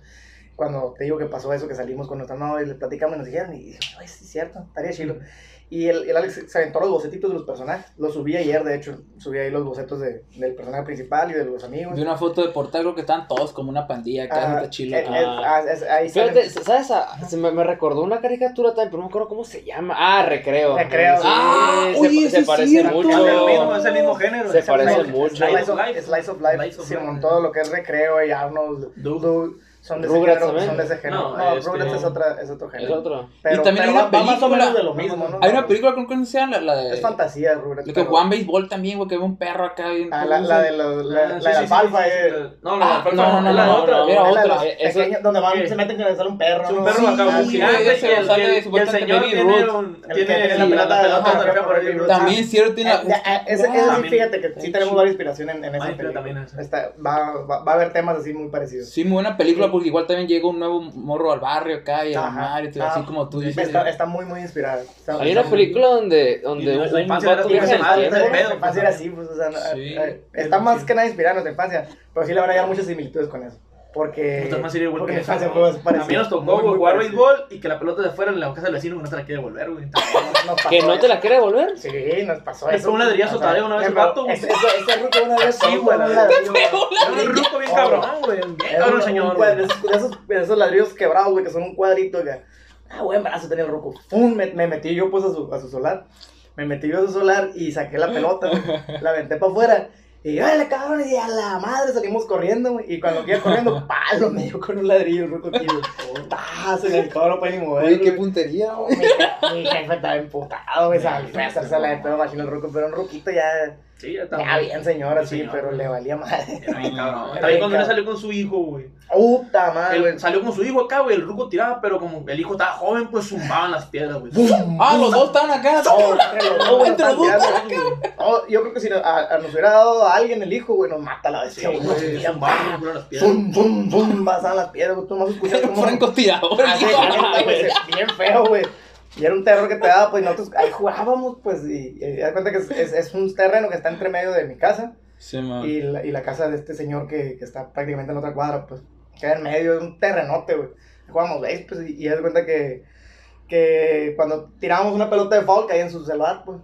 Cuando te digo que pasó eso, que salimos con nuestra novia y le platicamos y nos dijeron, y dije, ay, es cierto, estaría chido. Y el, el Alex se aventó los bocetitos de los personajes, los subí ayer, de hecho, subí ahí los bocetos de, del personaje principal y de los amigos. Vi una foto de portada, creo que estaban todos como una pandilla acá, Ah, chilo. Ah. ah, ahí Fíjate, ¿sabes? Ah, Se me, me recordó una caricatura también, pero no me acuerdo cómo se llama. Ah, Recreo. Recreo. Sí, Ah, se, oye, se es parece cierto. mucho. Es el mismo, es el mismo género. Se es el parece mucho. Slice of, Life. Slice of Life, Slice of Life. todo lo que es recreo y Arnold, Doug. Doug, son de ese Rugrats género, también. son de ese género. No, No, este- Rugrats es, otra, es otro Es género. otro. Pero, Y también pero hay una va- va más o película- menos de lo mismo, ¿no? Hay una película, creo que no se llama la, la de... Es fantasía, Rugrats. Lo que juegan béisbol también, güey, que ve un perro acá bien... Ah, la, la de la, Ah, la la sí, alfalfa, eh. No, la Ah, alfalfa no, no, no, es la no, otra. no, era Es la otra. Eh, donde van, se meten que le sale un perro. Es un ¿no? perro acá gigante ese sale supuestamente Baby tiene Ruth. un- la la pelota la por el. También es cierto, tiene... Eh, ya, eh, ese, ese sí, También. fíjate que sí tenemos varias inspiraciones en, esa película. ese. Va a haber temas así muy parecidos. Sí, muy buena película porque igual también llega un nuevo morro al barrio acá y a Ajá. mamar y todo, Ah, así como tú dices. Está, está muy, muy inspirada. Está- Hay una muy- película donde, donde Y un, vato viaja en el madre, tiempo. era infancia así, pues, o sea, no- Sí. eh, está más que nada inspirada en nuestra infancia, pero sí le van a hallar muchas similitudes con eso. Porque. A mí nos tocó Muy, muy jugar béisbol y que la pelota de fuera en la casa del vecino que no se la quiere devolver, güey. ¿Que no te la quiere devolver? Sí, nos pasó eso. pegó un ladrillazo tarea una vez el pero vato, güey. Ese, ruco una vez Sí, güey, un un ruco bien cabrón, güey. Bien cabrón un- señor, un de, esos, ladrillos quebrados, güey, que son un cuadrito, güey. Ah, buen brazo tenía el ruco. Pum, me, me metí yo, pues, a su, a su solar. Me metí yo a su solar y saqué la pelota, güey. La aventé para afuera. Y ¡Órale, cabrón! Y a la madre salimos corriendo, güey. Y cuando iba corriendo, palo, me dio con un ladrillo, aquí, güey. ¡Tas! En el toro, para ni mover. Oye, qué puntería, No, güey. mi, je- mi jefe estaba emputado, güey. Sabía fue a hacerse la de pedo machino el ruco, pero un ruquito ya, Sí, ya está. ya bien señor, así, señor, pero güey. le valía madre. Era bien cabrón. Era También bien cuando él salió con su hijo, güey. Puta madre, Él salió con su hijo acá, güey. El ruco tiraba, pero como el hijo estaba joven, pues zumbaban las piedras, güey. ¡Bum! Ah, los dos estaban acá. No, entre los dos, güey, Entre los dos nos estaban están tirando. No, yo creo que si nos, a- a nos hubiera dado a alguien el hijo, güey, nos mata la Sí, bestia, güey. Nos güey. Zumbaban las piedras. ¡Bum, bum, bum! Pasaban las piedras, güey. Tú más escuchas se- bien feo, güey. Y era un terror que te daba, pues nosotros ahí jugábamos, pues, y, y das cuenta que es, es, es un terreno que está entre medio de mi casa Sí, man. y la, y la casa de este señor que, que está prácticamente en otra cuadra, pues, queda en medio, es un terrenote, güey. Jugábamos base, pues, y, y das cuenta que, que cuando tirábamos una pelota de foul caía en su celular, pues,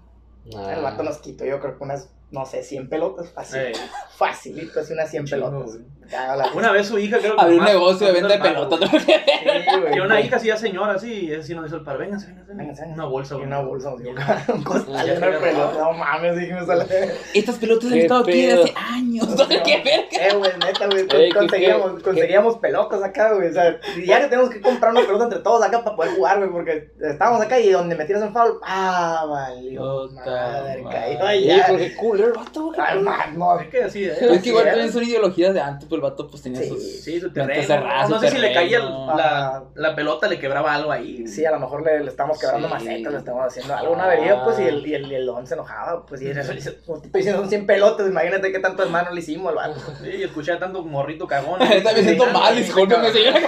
Ah. el vato nos quitó, yo creo que unas, no sé, 100 pelotas, fácil, facilito, así unas 100 Chingo, pelotas. güey. La- Una vez su hija, creo que. Abrir un negocio de venta de güey. Tiene una hija así, ya señora, así, y así nos dice el padre, vénganse, vénganse. Una bolsa, güey. una bolsa, digo, un costal una pelota. No mames, dije, me sale. Estas pelotas han estado aquí desde hace años. ¿Qué verga? Eh, güey, neta, güey. Ey, ¿qué- conseguíamos, pelotas acá, güey. O sea, diario tenemos que comprar una pelota entre todos acá para poder jugar, güey. Porque estábamos acá y donde metieras un foul, ah, valió. Madre, madre. caí Oye, allá. pero qué cool el vato, güey. Ay, man, no. Es que así, ¿eh? Pero es que igual también ¿eh? son ideologías de antes, pues el vato pues tenía Sí. sus... Sí, su terreno. cerrada, no su sé si le caía terreno. la, la pelota, le quebraba algo ahí. Sí, a lo mejor le, le estamos quebrando Sí. macetas, le estamos haciendo alguna avería, pues, y el, y el, y el don se enojaba, pues, y eso, diciendo, son 100 pelotas, imagínate qué tanto hermano le hicimos al vato. Sí, escuché tanto morrito cagón. Está me siento mal, discúlpeme, señora.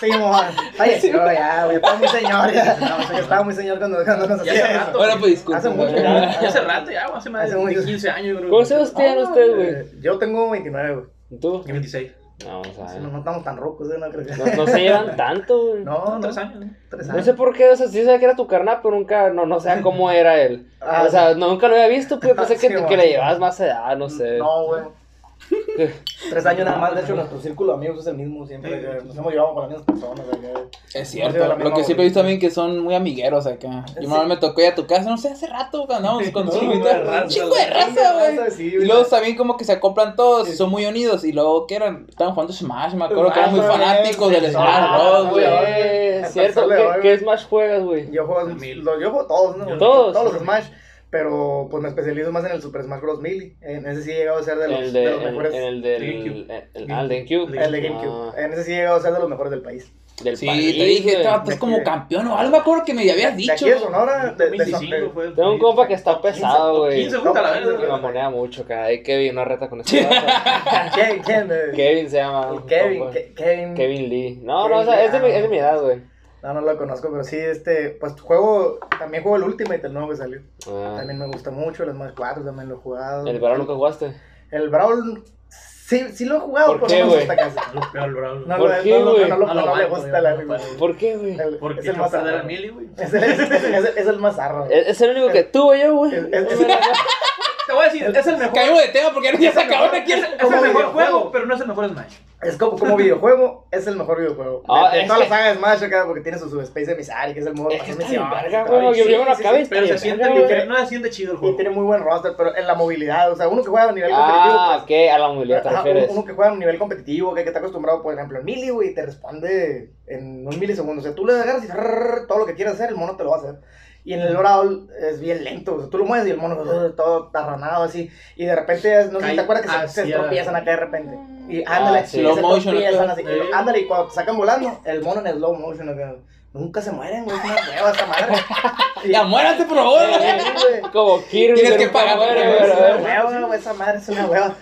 Sí, mon. Falleció ya, güey, estaba muy señor, ya. No, estaba muy señor cuando, cuando nos hacía hace eso. rato. Bueno, pues disculpe. Hace mucho, ya. Ya hace rato, ya, hace más Hace de mucho. 15 años, creo. ¿Cómo se ustedes ustedes, güey? Eh, Yo tengo 29, güey. ¿Y ¿Tú? Y 26. No, o sea, Sí, No, no estamos tan rocos, ¿eh? No creo que. no, no se llevan tanto, güey. No, no. Tres años, ¿no? Tres No años. sé por qué, o sea, sí sabía que era tu carnal, pero nunca, no, no sé cómo era él. Ah, o sea, no, nunca lo había visto, pues pensé que, Sí, que bueno. le llevabas más edad, no sé. No, güey. Tres años nada más, de hecho, nuestro círculo de amigos es el mismo siempre. que Nos hemos llevado con las mismas personas. Es cierto, lo que siempre he visto también que son muy amigueros acá. Yo vez me tocó ir a tu casa, no sé, hace rato andábamos con No, chingo de raza, Chingo de chingo de raza, güey. sí, Y luego también como que se acoplan todos y son muy unidos. Y luego, ¿qué eran? Estaban jugando Smash, me acuerdo que eran muy fanáticos del Smash Bros, güey. Es cierto, ¿qué. Smash juegas, güey? Yo juego todos, ¿no? ¿Todos? Todos los Smash. Pero pues me especializo más en el Super Smash Bros. Melee. En ese sí he llegado a ser de los, El de de, los en, mejores. en el del. GameCube. El, ah, el de GameCube. El de GameCube. Ah, En ese sí he llegado a ser de los mejores del país. del Sí, país, te dije, güey. este vato es como campeón o algo, me acuerdo que me habías De dicho. aquí de Sonora, de, de, 2025 de- fue Tengo un compa que está pesado, güey. 15 junta la. 15, Me mamonea mucho, cara. Hay Kevin, una reta con este. Eh, Kevin se llama. Kevin, Kevin. Kevin Lee. No, Kevin no, o sea, es de, mi, Lee, es de mi edad, güey. No, no lo conozco, pero sí, este, pues juego, también juego el Ultimate, el nuevo que salió. Ah, También me gusta mucho, el Smash 4 también lo he jugado. ¿El verano nunca jugaste? El Brawl, sí, sí lo he jugado, ¿Por pero qué, no me güey? gusta casi. Lo peor, bro. No, ¿Por lo- qué, no, güey? no, lo- No lo no le gusta la no. ¿Por qué, güey? el- Porque es el más arro. Es el, es, es- es el más arro. Es, es el único que tuve yo, güey. Es- es- Te voy a decir, es el mejor. Caímos de tema porque ya se acabó aquí. Es, el mejor juego, pero no es el mejor Smash. Es como, como videojuego, es el mejor videojuego. Ah, de, de toda que- la saga de Smash acá, porque tiene su subspace emissario, que es el modo Es que está misiones y verga, güey. Yo, acabé sí, y Pero se siente verga. No se siente chido el Y juego. tiene muy buen roster, pero en la movilidad, o sea, uno que juega a nivel competitivo, Ah, pues, ¿qué? A la movilidad te refieres. uno, que juega a un nivel competitivo, que, que está acostumbrado, por ejemplo, en melee, güey, y te responde en un milisegundo. O sea, tú le agarras y todo lo que quieras hacer, el mono te lo va a hacer. Y en el Brawl es bien lento, o sea, tú lo mueves y el mono uh, todo tarranado así. Y de repente, no sé si te acuerdas que se, se tropiezan acá de repente. Y ándale, Ah, sí. y Slow se motion, tropiezan así. Sí. Ándale, y cuando te sacan volando, el mono en slow motion acá. Nunca se mueren, güey, es una hueva esta madre. Y- Ya muérate, por favor. Sí. Como Kirby. Tienes que pagar güey, Es una hueva, güey, esa madre es una hueva.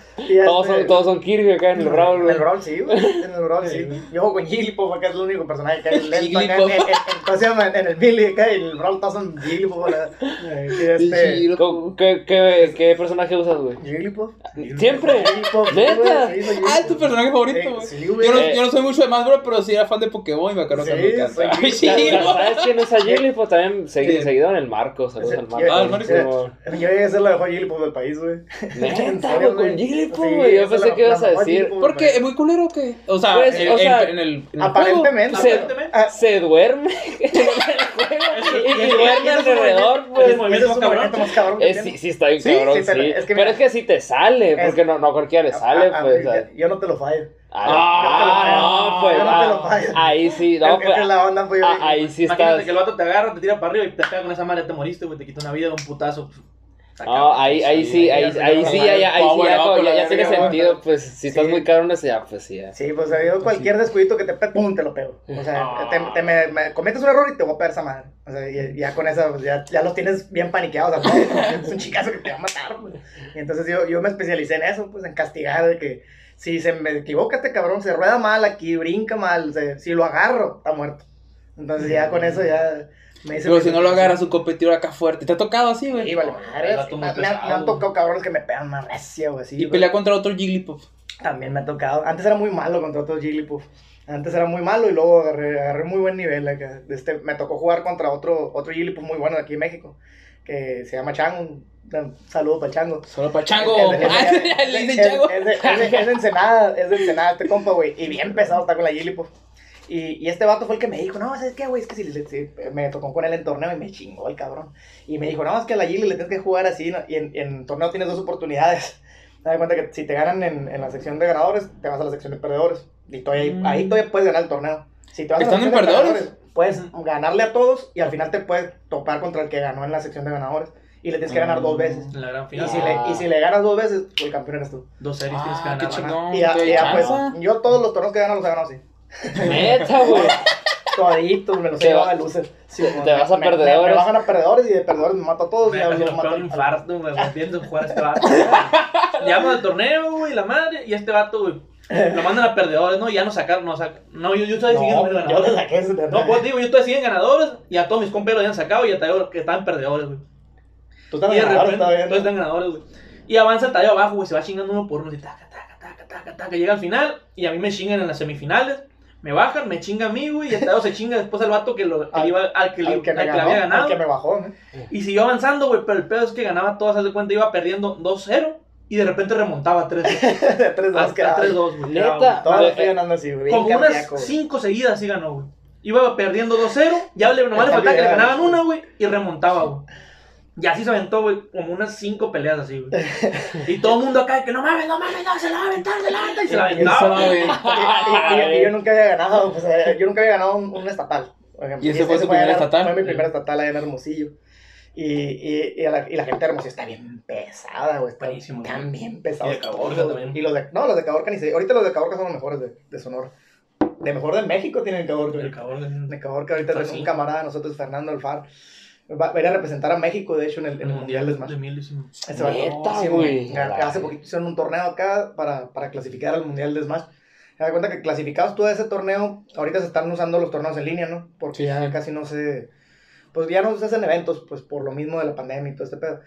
Todos son, todos son Kirby acá en el Brawl, en el Brawl sí, güey. En el Brawl sí. Yo juego con Jigglypuff acá, es el único personaje que hay lento acá. En, Jigglypuff. en, el Billy acá, en el Brawl todos son Jigglypuff. este. ¿Cómo- ¿Qué, qué, qué personaje usas, güey? Jigglypuff. ¿Siempre? Jigglypuff. ¿Neta? Ah, es tu Jigglypuff. personaje favorito, Eh, güey. Sí, güey. Yo no, Eh. yo no soy mucho de más, bro, pero sí era fan de Pokémon y me acuerdo Sí, que me encanta. Jigglypuff. ¿Sabes quién es a Jigglypuff? También segui- ¿Quién? seguidor en el Marco. Saludos al Marco. Ah, el Marco. Como- Yo llegué a ser la mejor Jigglypuff del país, güey. Neta, güey, con Jigglypuff, Sí, güey. Yo esa pensé que ibas a decir. Jigglypuff ¿Por del qué? país. ¿Es muy culero o qué? O sea, Pues, en, o sea, en- en el, en el Aparentemente. Se- Aparentemente. Ah, Se duerme en el juego y, y duerme alrededor, pues. es un cabrón. movimiento más cabrón que Es, sí, sí, está bien Sí, cabrón, sí, sí. pero es que pero es que sí te sale, es- porque no, no a cualquiera le sale, Ah, ah, pues. yo- sea. Yo no te lo fallo. Ah, no, pues. Yo no te ah, lo fallo. ahí sí, no, es pues. que la onda, pues, yo ah, ahí sí Imagínate estás. que el vato te agarra, te tira para arriba y te pega con esa madre, te moriste, güey, te quita una vida de un putazo. Pues, No, ahí, ahí sí, ahí, Sí, ahí sí, sí, sí, ya, ya, ahí sí, ya, ya, tiene sentido, pues, si estás Sí. muy cabrón, ese ya, pues sí, ya. Sí, pues cualquier descuidito que te pum, te lo pego. O sea, Ah. te, te me, me cometes un error y te voy a pegar esa madre. O sea, y, ya con esa, pues ya, ya los tienes bien paniqueados. ¿no? Es un chicazo que te va a matar, pues. Y entonces yo, yo me especialicé en eso, pues, en castigar de que si se me equivoca este cabrón, se rueda mal aquí, brinca mal, si lo agarro, está muerto. Entonces ya con eso ya me. Pero si no lo agarras un competidor acá fuerte. ¿Te ha tocado así, güey? Sí, vale, madre. Me, me han- me han pesado. tocado cabrones que me pegan más recia, güey. así, Y pelea contra otro Jigglypuff. También me ha tocado. Antes era muy malo contra otro Jigglypuff. Antes era muy malo y luego agarré, agarré muy buen nivel acá. Este, me tocó jugar contra otro, otro Jigglypuff muy bueno de aquí en México. Que se llama Chango. Un saludo para el Chango. Solo para Chango. Es- Ah, es de Ensenada, es de Ensenada este compa, güey. Y bien pesado está con la Jigglypuff. Y, y este vato fue el que me dijo, no, ¿sabes qué, güey? Es que si, le- si- me tocó con él en torneo y me chingó el cabrón. Y me dijo, no, es que a la Jiggly le tienes que jugar así, ¿no? Y en, en torneo tienes dos oportunidades. Te das cuenta que si te ganan en, en la sección de ganadores, te vas a la sección de perdedores. Y todavía, ahí- Mm. ahí todavía puedes ganar el torneo. Si te vas a la ¿Están en sección de perdedores? ganadores, puedes ganarle a todos y al final te puedes topar contra el que ganó en la sección de ganadores. Y le tienes que ganar dos veces. En la gran Y final. si, le, y si le ganas dos veces, pues el campeón eres tú. Dos series tienes que Ah, qué ganar. ajá. chingón. Y ya, ¿Te y ya, pues, yo todos los torneos que gano los he ganado así. Neta, güey. Toditos me los Te va- de luces. Sí, te vas a me- me- perdedores. Me, bajan a perdedores y de perdedores me mato a todos. y Me ya imagino los mato al- infarto, güey, viendo jugar a este vato. Llegamos al torneo, güey, la madre, y este vato, güey, lo mandan a perdedores, ¿no? Y ya no sacaron, no sacan. No, yo, yo estoy siguiendo No, mis yo le ganadores. saqué ese No, pues digo, yo estoy siguiendo ganadores y a todos mis compas lo habían sacado y a Tadeo que estaban perdedores, güey. Tú estás Y de ganador repente, todavía, ¿no? todos están ganadores, güey. Y avanza el Tadeo abajo, güey, se va chingando uno por uno, y taca, taca, taca, taca, taca. Llega al final y a mí me chingan en las semifinales. Me bajan, me chinga a mí, güey, y el Tadeo se chinga después al vato que, lo, que Al- iba, al que, le- Al que me al que le ganó, había ganado. al que me bajó, ¿no? Y siguió avanzando, güey, pero el pedo es que ganaba todas, haz de cuenta, iba perdiendo 2-0 y de repente remontaba 3 De 3-2 Hasta quedaba. 3-2, güey. Neta. Vale, los días ganando así, güey. Como unas cardíaco, güey. 5 seguidas sí ganó, güey. Iba perdiendo 2-0, ya le, nomás le faltaba que le ganaban una, güey, y remontaba, güey. Y así se aventó, güey, como unas 5 peleas así, güey. Y todo el mundo acá, que no mames, no mames, no, se la va a aventar, se la va a aventar. Y se la aventaba. Eso. Y, y- y yo nunca había ganado, pues, eh, yo nunca había ganado un, un estatal. por ejemplo. ¿Y ese fue tu allá primer estatal? Fue mi primer estatal allá en Hermosillo. Y, y, y, a la, y la gente de Hermosillo está bien pesada, güey. Está Buenísimo, Están güey. bien pesados. Y de Caborca también. Y los de, no, los de Caborca ni sé. Ahorita los de Caborca son los mejores de, de Sonora. De mejor de México tienen Caborca. El cabrón De de- Caborca ahorita tenemos sí. un camarada de nosotros, Fernando Alfar. Va, va a ir a representar a México, de hecho, en el, en el Mundial de Smash. de Milísimo. Ese va a- Neta, sí, güey. Hace poquito hicieron un torneo acá para, para clasificar al Mundial de Smash. Se da cuenta que clasificados tú a ese torneo, ahorita se están usando los torneos en línea, ¿no? Porque Sí, ya sí. casi no se... Pues ya no se hacen eventos, pues por lo mismo de la pandemia y todo este pedo.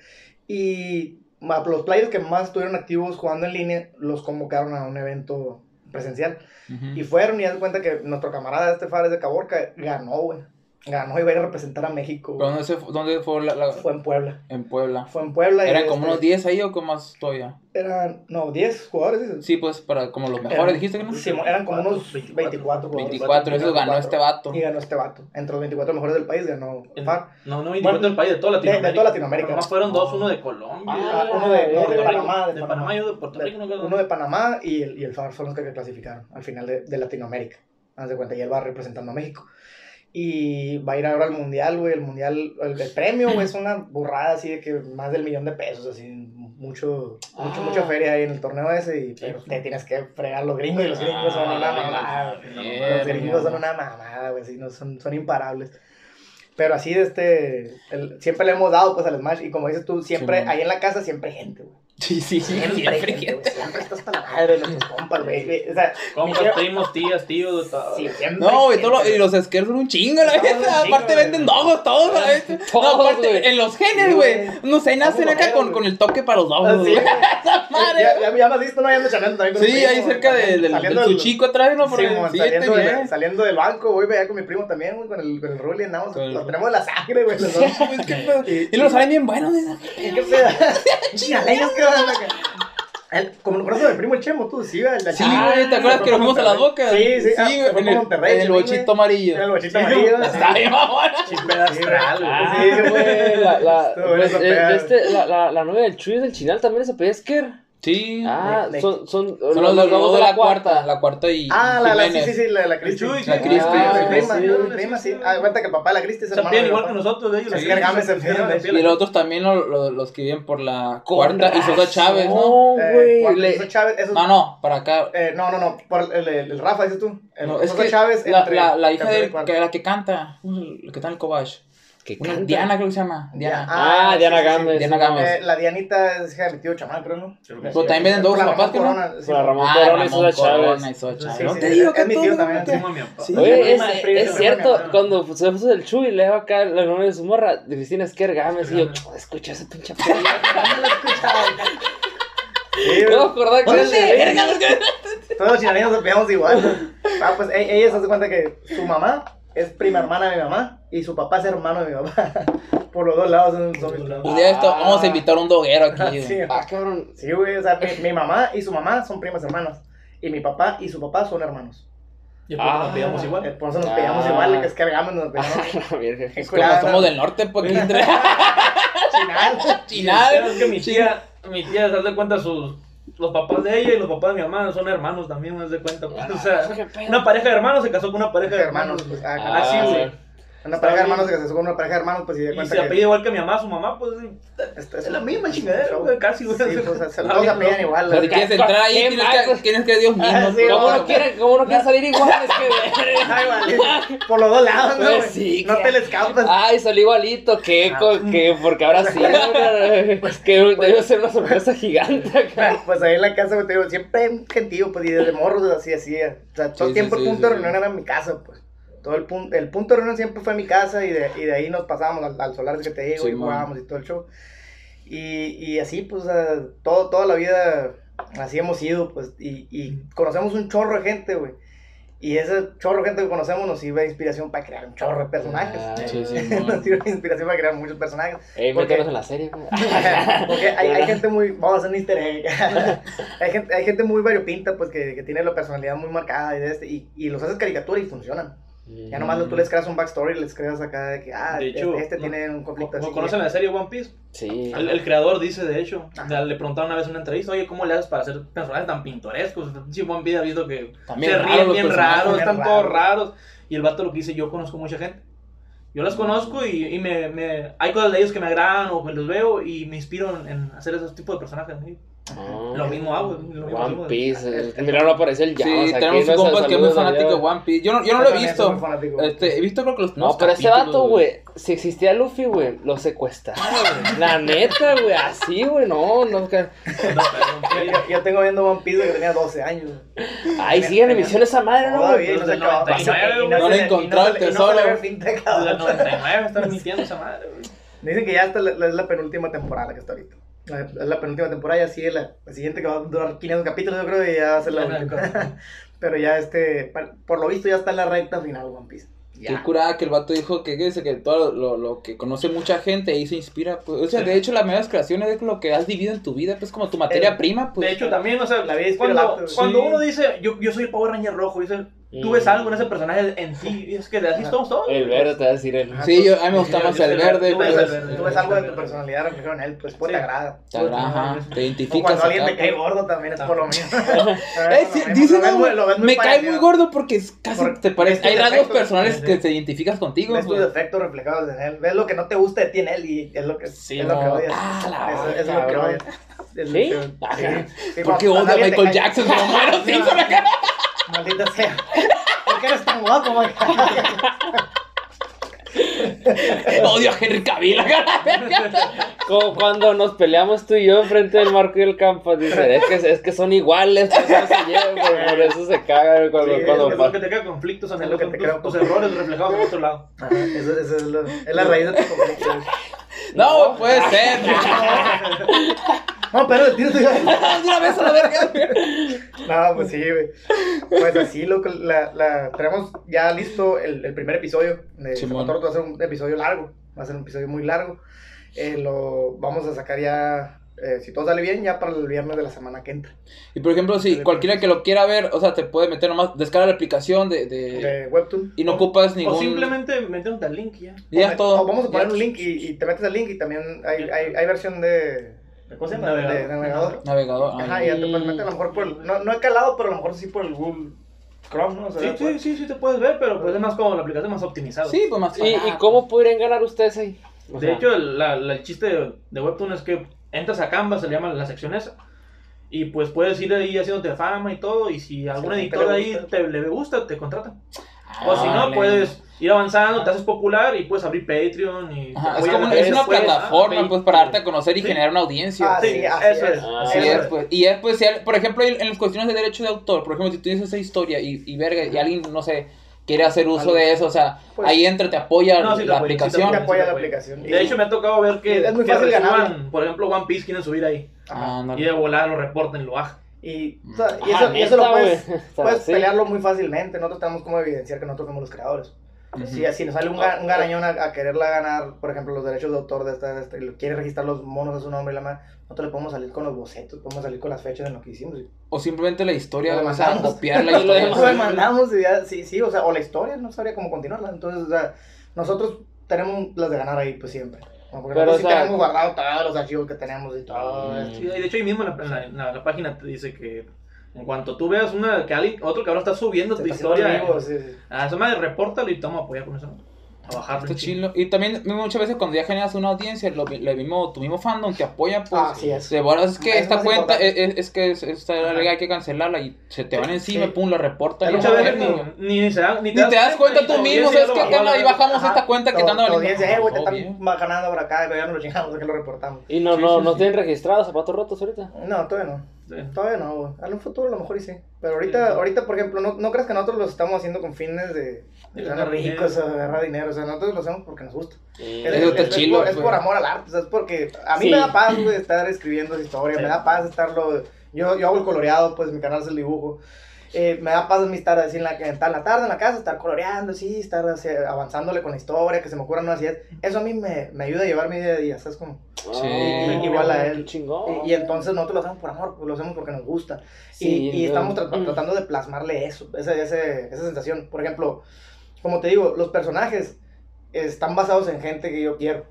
Y los players que más estuvieron activos jugando en línea, los convocaron a un evento presencial. Ujú. Y fueron y de cuenta que nuestro camarada este Fares de Caborca ganó, güey. Ganó y va a ir a representar a México. ¿Pero dónde, se, fu- dónde fue la, la- Fue en Puebla. En Puebla. Fue en Puebla. y ¿Eran como este, unos 10 ahí o como más todavía? Eran, no, 10 jugadores. dices? Sí, pues, para como los mejores, Eran- dijiste que no? Sí, eran como unos 24, 24 jugadores. 24, eso ganó este vato. Y ganó este vato. Entre los 24 mejores del país ganó En- Far. No, no, 24 Bueno, del país, de toda de- Latinoamérica. de toda Latinoamérica. Nomás fueron dos, uno de Colombia. Ah, uno de, no, de Rico, Panamá. De, de Panamá y uno de Puerto Rico, no. Uno de Panamá y el, y el Far son los que clasificaron al final de, de Latinoamérica. Haz de cuenta, y él va representando a México. Y va a ir ahora al mundial, güey. El mundial, el, el premio, güey, es una burrada así de que más del millón de pesos, así. Mucho, mucho, Ah. mucha feria ahí en el torneo ese. Y, pero te tienes que fregar los gringos y los gringos son una Ah, mamada. bien, Los gringos son una mamada, güey, sí, no, son, son imparables. Pero así, de este, el- siempre le hemos dado, pues, al Smash, y como dices tú, siempre, Sí, ahí en la casa, siempre hay gente, güey. Sí, sí, sí. Siempre, gente, güey, siempre estás para la madre de nuestros compas, güey, o sea, Compas, primos, tías, tíos, todo. sí, siempre No, güey, todo lo- y los skers son un chingo, la chingo, Aparte güey. venden dogos todos, la. No, aparte, güey. en los genes, güey. No sé, nacen acá con, güey. con el toque para los Ah, dogos, sí, güey. Esa madre. Ya, ya, ya me has visto, ¿no? Ya ando chameando también con Sí, primo, ahí cerca de- del, del del- Suchico atrás, ¿no? Por Sí, el saliendo, de- bien. saliendo del banco, güey, veía con mi primo también, güey, con el, con el Ruli, andamos, los tenemos de la sangre, güey. Pues. Y- Y los salen bien buenos. ¿no? ¿Y qué pedo? El- Como lo conoces del primo el Chemo, tú, sí, güey, la Sí, güey, ¿te acuerdas que nos fuimos a las bocas? Sí, sí, ah, Sí, fue en el, Monterrey, en el bochito amarillo. Era el bochito Sí, amarillo. Está bien, mamona. Chispe astral, güey. Ah, Sí, güey. la, pues, eh, este, la, la, la novia del Chuy del Chinal también se apellida Esker. Sí. Ah, de- son, son, Son los, los dos de la cuarta. La cuarta y Ah, la, la, sí, sí, sí, la, la Cristi. La sí. Cristi, Ah, sí, prima, sí, mi prima, sí. Ah, cuenta que el papá de la Cristi es Se hermano mi igual que nosotros, de ellos. Sí, se piden de Y los otros también lo- lo- los que viven por la cuarta y Sosa Chávez, ¿no? No, Eh, güey. Le- José Chávez, esos- No, no, para acá. eh, no, no, no, por el, el, el Rafa, dices tú. El No, es que Chávez la, entre la, la hija de la que canta, ¿cómo se- la está en el Cobach. Que. Diana creo que se llama. Diana. Ah, Diana Gámez. Diana Gámez. Eh, la Dianita es hija de mi tío chamán, creo, ¿no? Pero Pero también venden dos papás, que no? Corona, sí. Por la Ramón Ah, Corona y Ramón Sosa Chávez. Sí, te digo es que mi todo, tío también, mi. Oye, es, es cierto, cuando se puso del Chuy, le daba acá la novia de su morra, de Cristina Esker Gámez, y yo, escucha esa pinche No lo escuchaba. No me acordaba que era Todos los chilenos nos pegamos igual. Ah, pues e- ella se hace cuenta que su mamá es prima hermana de mi mamá y su papá es hermano de mi papá. Por los dos lados son, son mis primos. Un día esto, vamos a invitar a un doguero aquí. güey. Sí, Ah, cabrón. sí, güey, o sea, mi, mi mamá y su mamá son primas hermanas. Y mi papá y su papá son hermanos. Y después Ah. nos pillamos Eh, igual. Por eso nos Ah. pegamos igual, que es cargamos, nos. La verga. Es como somos del norte, entre Chinal. Chinal. es que mi tía, mi tía, se hace cuenta, sus, los papás de ella y los papás de mi mamá son hermanos también, me das de cuenta. pues. O sea, una pareja de hermanos se casó con una pareja de hermanos. hermanos. Pues, ah, Ah, Así, sí. güey. Una pareja de hermanos se casó con una pareja de hermanos, pues y de Y cuenta se que. apellida igual que mi mamá, su mamá, pues es la misma chingadera, güey, casi, güey. Sí, pues o sea, todos se apellan igual. Pero si quieres entrar ahí, ¿Qué tienes que, tienes que Dios mismo. Ah, sí, ¿Cómo no, no quieren, cómo no quieren salir igual? Es que Ay, vale. Por los dos lados, ¿no? Pues sí, no que- te le escapas. Ay, salí igualito, ¿qué? Co- que porque ahora sí, pues que debe ser una sorpresa gigante acá. Pues ahí en la casa, güey, te digo, siempre un gentío, pues, y desde morros así, así. O sea, todo el tiempo el punto de reunión era en mi casa, pues. Todo el punto, el punto de reunión siempre fue mi casa y de, y de ahí nos pasábamos al, al solar que te digo Sí, y man. jugábamos y todo el show. Y, y así, pues, todo, toda la vida así hemos ido, pues, y, y conocemos un chorro de gente, güey. Y ese chorro gente que conocemos nos sirve de inspiración para crear un chorro de personajes. Ah, Sí, sí, nos sirve de inspiración para crear muchos personajes. Ey, Porque- en la serie, güey. Porque hay, hay gente muy. Vamos a hacer un easter egg. hay, gente, hay gente muy variopinta, pues que, que tiene la personalidad muy marcada y, de este, y, y los haces caricatura y funcionan. Ya nomás tú les creas un backstory, les creas acá de que, ah, De hecho, este no- tiene un conflicto ¿No así. conocen la serie One Piece? Sí. El, el creador dice, de hecho, Ajá. le preguntaron una vez en una entrevista, oye, ¿cómo le haces para hacer personajes tan pintorescos? Sí, One Piece ha visto que También se ríen bien personajes, raros, están todos raros. raros. Y el vato lo que dice, yo conozco mucha gente. Yo las conozco y, y me, me- hay cosas de ellos que me agradan o me los veo y me inspiro en, en hacer esos tipos de personajes. ¿sí? Ah. Lo mismo hago. Lo mismo One. Piece. eh, Mira, no aparece el Jazz. Sí, tenemos un ¿no? compa que es muy fanático de. One Piece. Yo no, yo no lo he visto. Este, he visto creo que los No, pero ese vato, güey, si existía Luffy, güey, lo secuestraron, güey. La neta, güey, así, güey, no, no. No, Yo, yo tengo viendo One Piece desde que tenía 12 años. Ay, siguen en emisión esa madre, ¿no? Todavía no se Desde el acababa. 99, Y No le encontró el no tesoro. cabrón. 99 están emitiendo esa madre. güey. Dicen que ya esta es la, penúltima temporada que está ahorita. La- Es la penúltima temporada y así es la, la siguiente que va a durar 500 capítulos, yo creo, y ya va a ser la Ya, última. Pero ya este, por lo visto ya está en la recta final One Piece. Qué Ya. curada que el vato dijo que, que dice que todo lo, lo que conoce mucha gente ahí se inspira. Pues, o sea, de hecho, las medias creaciones es lo que has vivido en tu vida, pues como tu materia Eh, prima, pues. De hecho, también, o sea, La vida cuando, cuando Sí. uno dice, yo, yo soy el Power Ranger rojo, dice, tú ves algo en ese personaje en ti, y es que así somos todos. El verde te va a decir el. Sí, yo, a mí me gusta más el verde, tú ves pues. el verde. Tú ves algo de tu personalidad reflejado en él, pues, pues Sí. te agrada. Te agrada, ajá, te O identificas. cuando alguien acá, te cae gordo también es por lo mismo. Eh, sí, dice, Lo ves no, muy- lo ves muy me cae muy gordo porque es casi Por- te parece. ves Hay rasgos personales que te identificas contigo. Ves tus pues. defectos reflejados en él. Ves lo que no te gusta de ti en él y es lo que, Sí, es lo que no. odias. Ah, es lo que odias. ¿Sí? ¿Por qué a te Michael Jackson? Se lo muero, sí, No, con la cara. Maldita sea. ¿Por qué eres tan guapo, Michael? Odio a Henry Cavill. Como cuando nos peleamos tú y yo enfrente del Marco y el Campo. Dice, es que, es que son iguales, por eso se llevan, por, por eso se cagan cuando, Sí, cuando Es lo que te crea conflictos, Es amigos, lo que son te crea tus errores reflejados en otro lado. Ajá, Eso, eso es, lo- es la raíz de tu conflicto. No, puede ser. No, pero tiro tuyo. De una vez a la verga. No, pues sí, güey. Pues así, loco, la, la, tenemos ya listo el, el primer episodio. De Simón. Simón. va a ser un episodio largo, va a ser un episodio muy largo. Eh, lo vamos a sacar ya, eh, si todo sale bien, ya para el viernes de la semana que entra. Y por ejemplo, si cualquiera que lo quiera ver, o sea, te puede meter nomás, descarga la aplicación de. de- De Webtoon. y no ocupas ningún. O simplemente meterte al link ya. y ya O es todo. o vamos a poner Ya. un link y, y te metes al link y también hay, hay, hay versión de, de, ¿cómo se llama? Navegador. de navegador. Navegador. Ajá, ay. y ya te puedes meter a lo mejor por el, no, no he calado, pero a lo mejor sí por el Google Chrome, ¿no? O sea, Sí, sí, pues- sí, sí te puedes ver, pero pues es más como la aplicación más optimizada. Sí, pues más ¿Y, cómo podrían ganar ustedes ahí? O De sea, hecho, el, la- la- el chiste de, de Webtoon es que entras a Canva, se le llama la sección esa, y pues puedes ir ahí haciéndote fama y todo, y si algún Sí, editor te le ahí gusta. te, le gusta, te contratan. Ah, o si no, vale. puedes ir avanzando, te haces popular y puedes abrir Patreon y... Ajá, es, como, es una después. plataforma, Ah, pues, para darte a conocer y Sí. generar una audiencia. Ah, sí, Sí, así eso es. es. Ah, Así es, pues. Y es, pues, si por ejemplo, en las cuestiones de derechos de autor, por ejemplo, si tú dices esa historia y, y verga, y alguien, no sé, quiere hacer uso Algo. de eso, o sea, Pues- ahí entra, te apoya No, sí te la apoya, sí te aplicación. Apoya la Sí, aplicación. De hecho, me ha tocado ver que, Es muy que fácil ganarle. por ejemplo, One Piece quieren subir ahí. Ah, no. Y de volar lo reporten, lo bajan. Y, o sea, y Ah, eso, y eso neta, lo puedes, güey. O sea, puedes sí. pelearlo muy fácilmente. Nosotros tenemos como evidenciar que nosotros somos los creadores. Ujú. Si, si nos sale un, ga- un garañón a, a quererla ganar, por ejemplo, los derechos de autor de esta, de esta, y lo quiere registrar los monos a su nombre y la madre, nosotros le podemos salir con los bocetos, podemos salir con las fechas de lo que hicimos. Y O simplemente la historia, sea, mandamos. copiar la Y lo historia. lo demandamos y ya, sí, sí, o sea, o la historia, no sabría cómo continuarla. Entonces, o sea, nosotros tenemos las de ganar ahí, pues siempre. Porque Pero, nosotros o sí sea- tenemos guardado todos los archivos que tenemos y todo. Mm. Sí, de hecho ahí mismo en la, en la- en la- la página te dice que en cuanto tú veas una que alguien, otro cabrón está subiendo Se tu está historia, vivo, sí, sí. a madre repórtalo y toma apoyar con eso. A bajarlo. Está chilo. Y también muchas veces cuando ya generas una audiencia, lo, lo mismo, tu mismo fandom te apoya, pues. Ah, sí, es. De verdad es que Es esta cuenta es, es- que es- esta regla hay que cancelarla y se te van encima, Sí. pum, la reportan. Muchas que veces ni, ni, se dan- Ni te das cuenta tú tu mismo, ¿sabes ya qué lo bajó a onda? la Y verga. bajamos Ajá. esta cuenta Tu- quitando tu audiencia, eh, güey, te están bajanando por acá, pero ya no lo chingamos, que lo reportamos. Y no, no, no tienen registrados zapatos rotos ahorita. No, todavía no. Sí. Todavía no, güey. A lo futuro a lo mejor y sí. Pero ahorita, Sí. ahorita por ejemplo, no, no creas que nosotros lo estamos haciendo con fines de, ganar ricos o dinero. de agarrar dinero. O sea, nosotros lo hacemos porque nos gusta. Sí. Es, Eso está es- es chilo, por, es por amor al arte. O sea, es porque a mí Sí. me da paz, güey, estar escribiendo esa historia. Sí. Me da paz estarlo. Yo, yo hago el coloreado, pues mi canal es el dibujo. Eh, me da paz a mí estar así en la, estar en la tarde en la casa, estar coloreando, sí, estar así, avanzándole con la historia, que se me ocurran nuevas ideas. Eso a mí me, me ayuda a llevar mi día a día, ¿sabes? Como, Sí. y- igual a él. Chingón. Y, y entonces nosotros lo hacemos por amor, pues, lo hacemos porque nos gusta. Sí, y y no. estamos tra- tratando de plasmarle eso, ese, ese, esa sensación. Por ejemplo, como te digo, los personajes están basados en gente que yo quiero.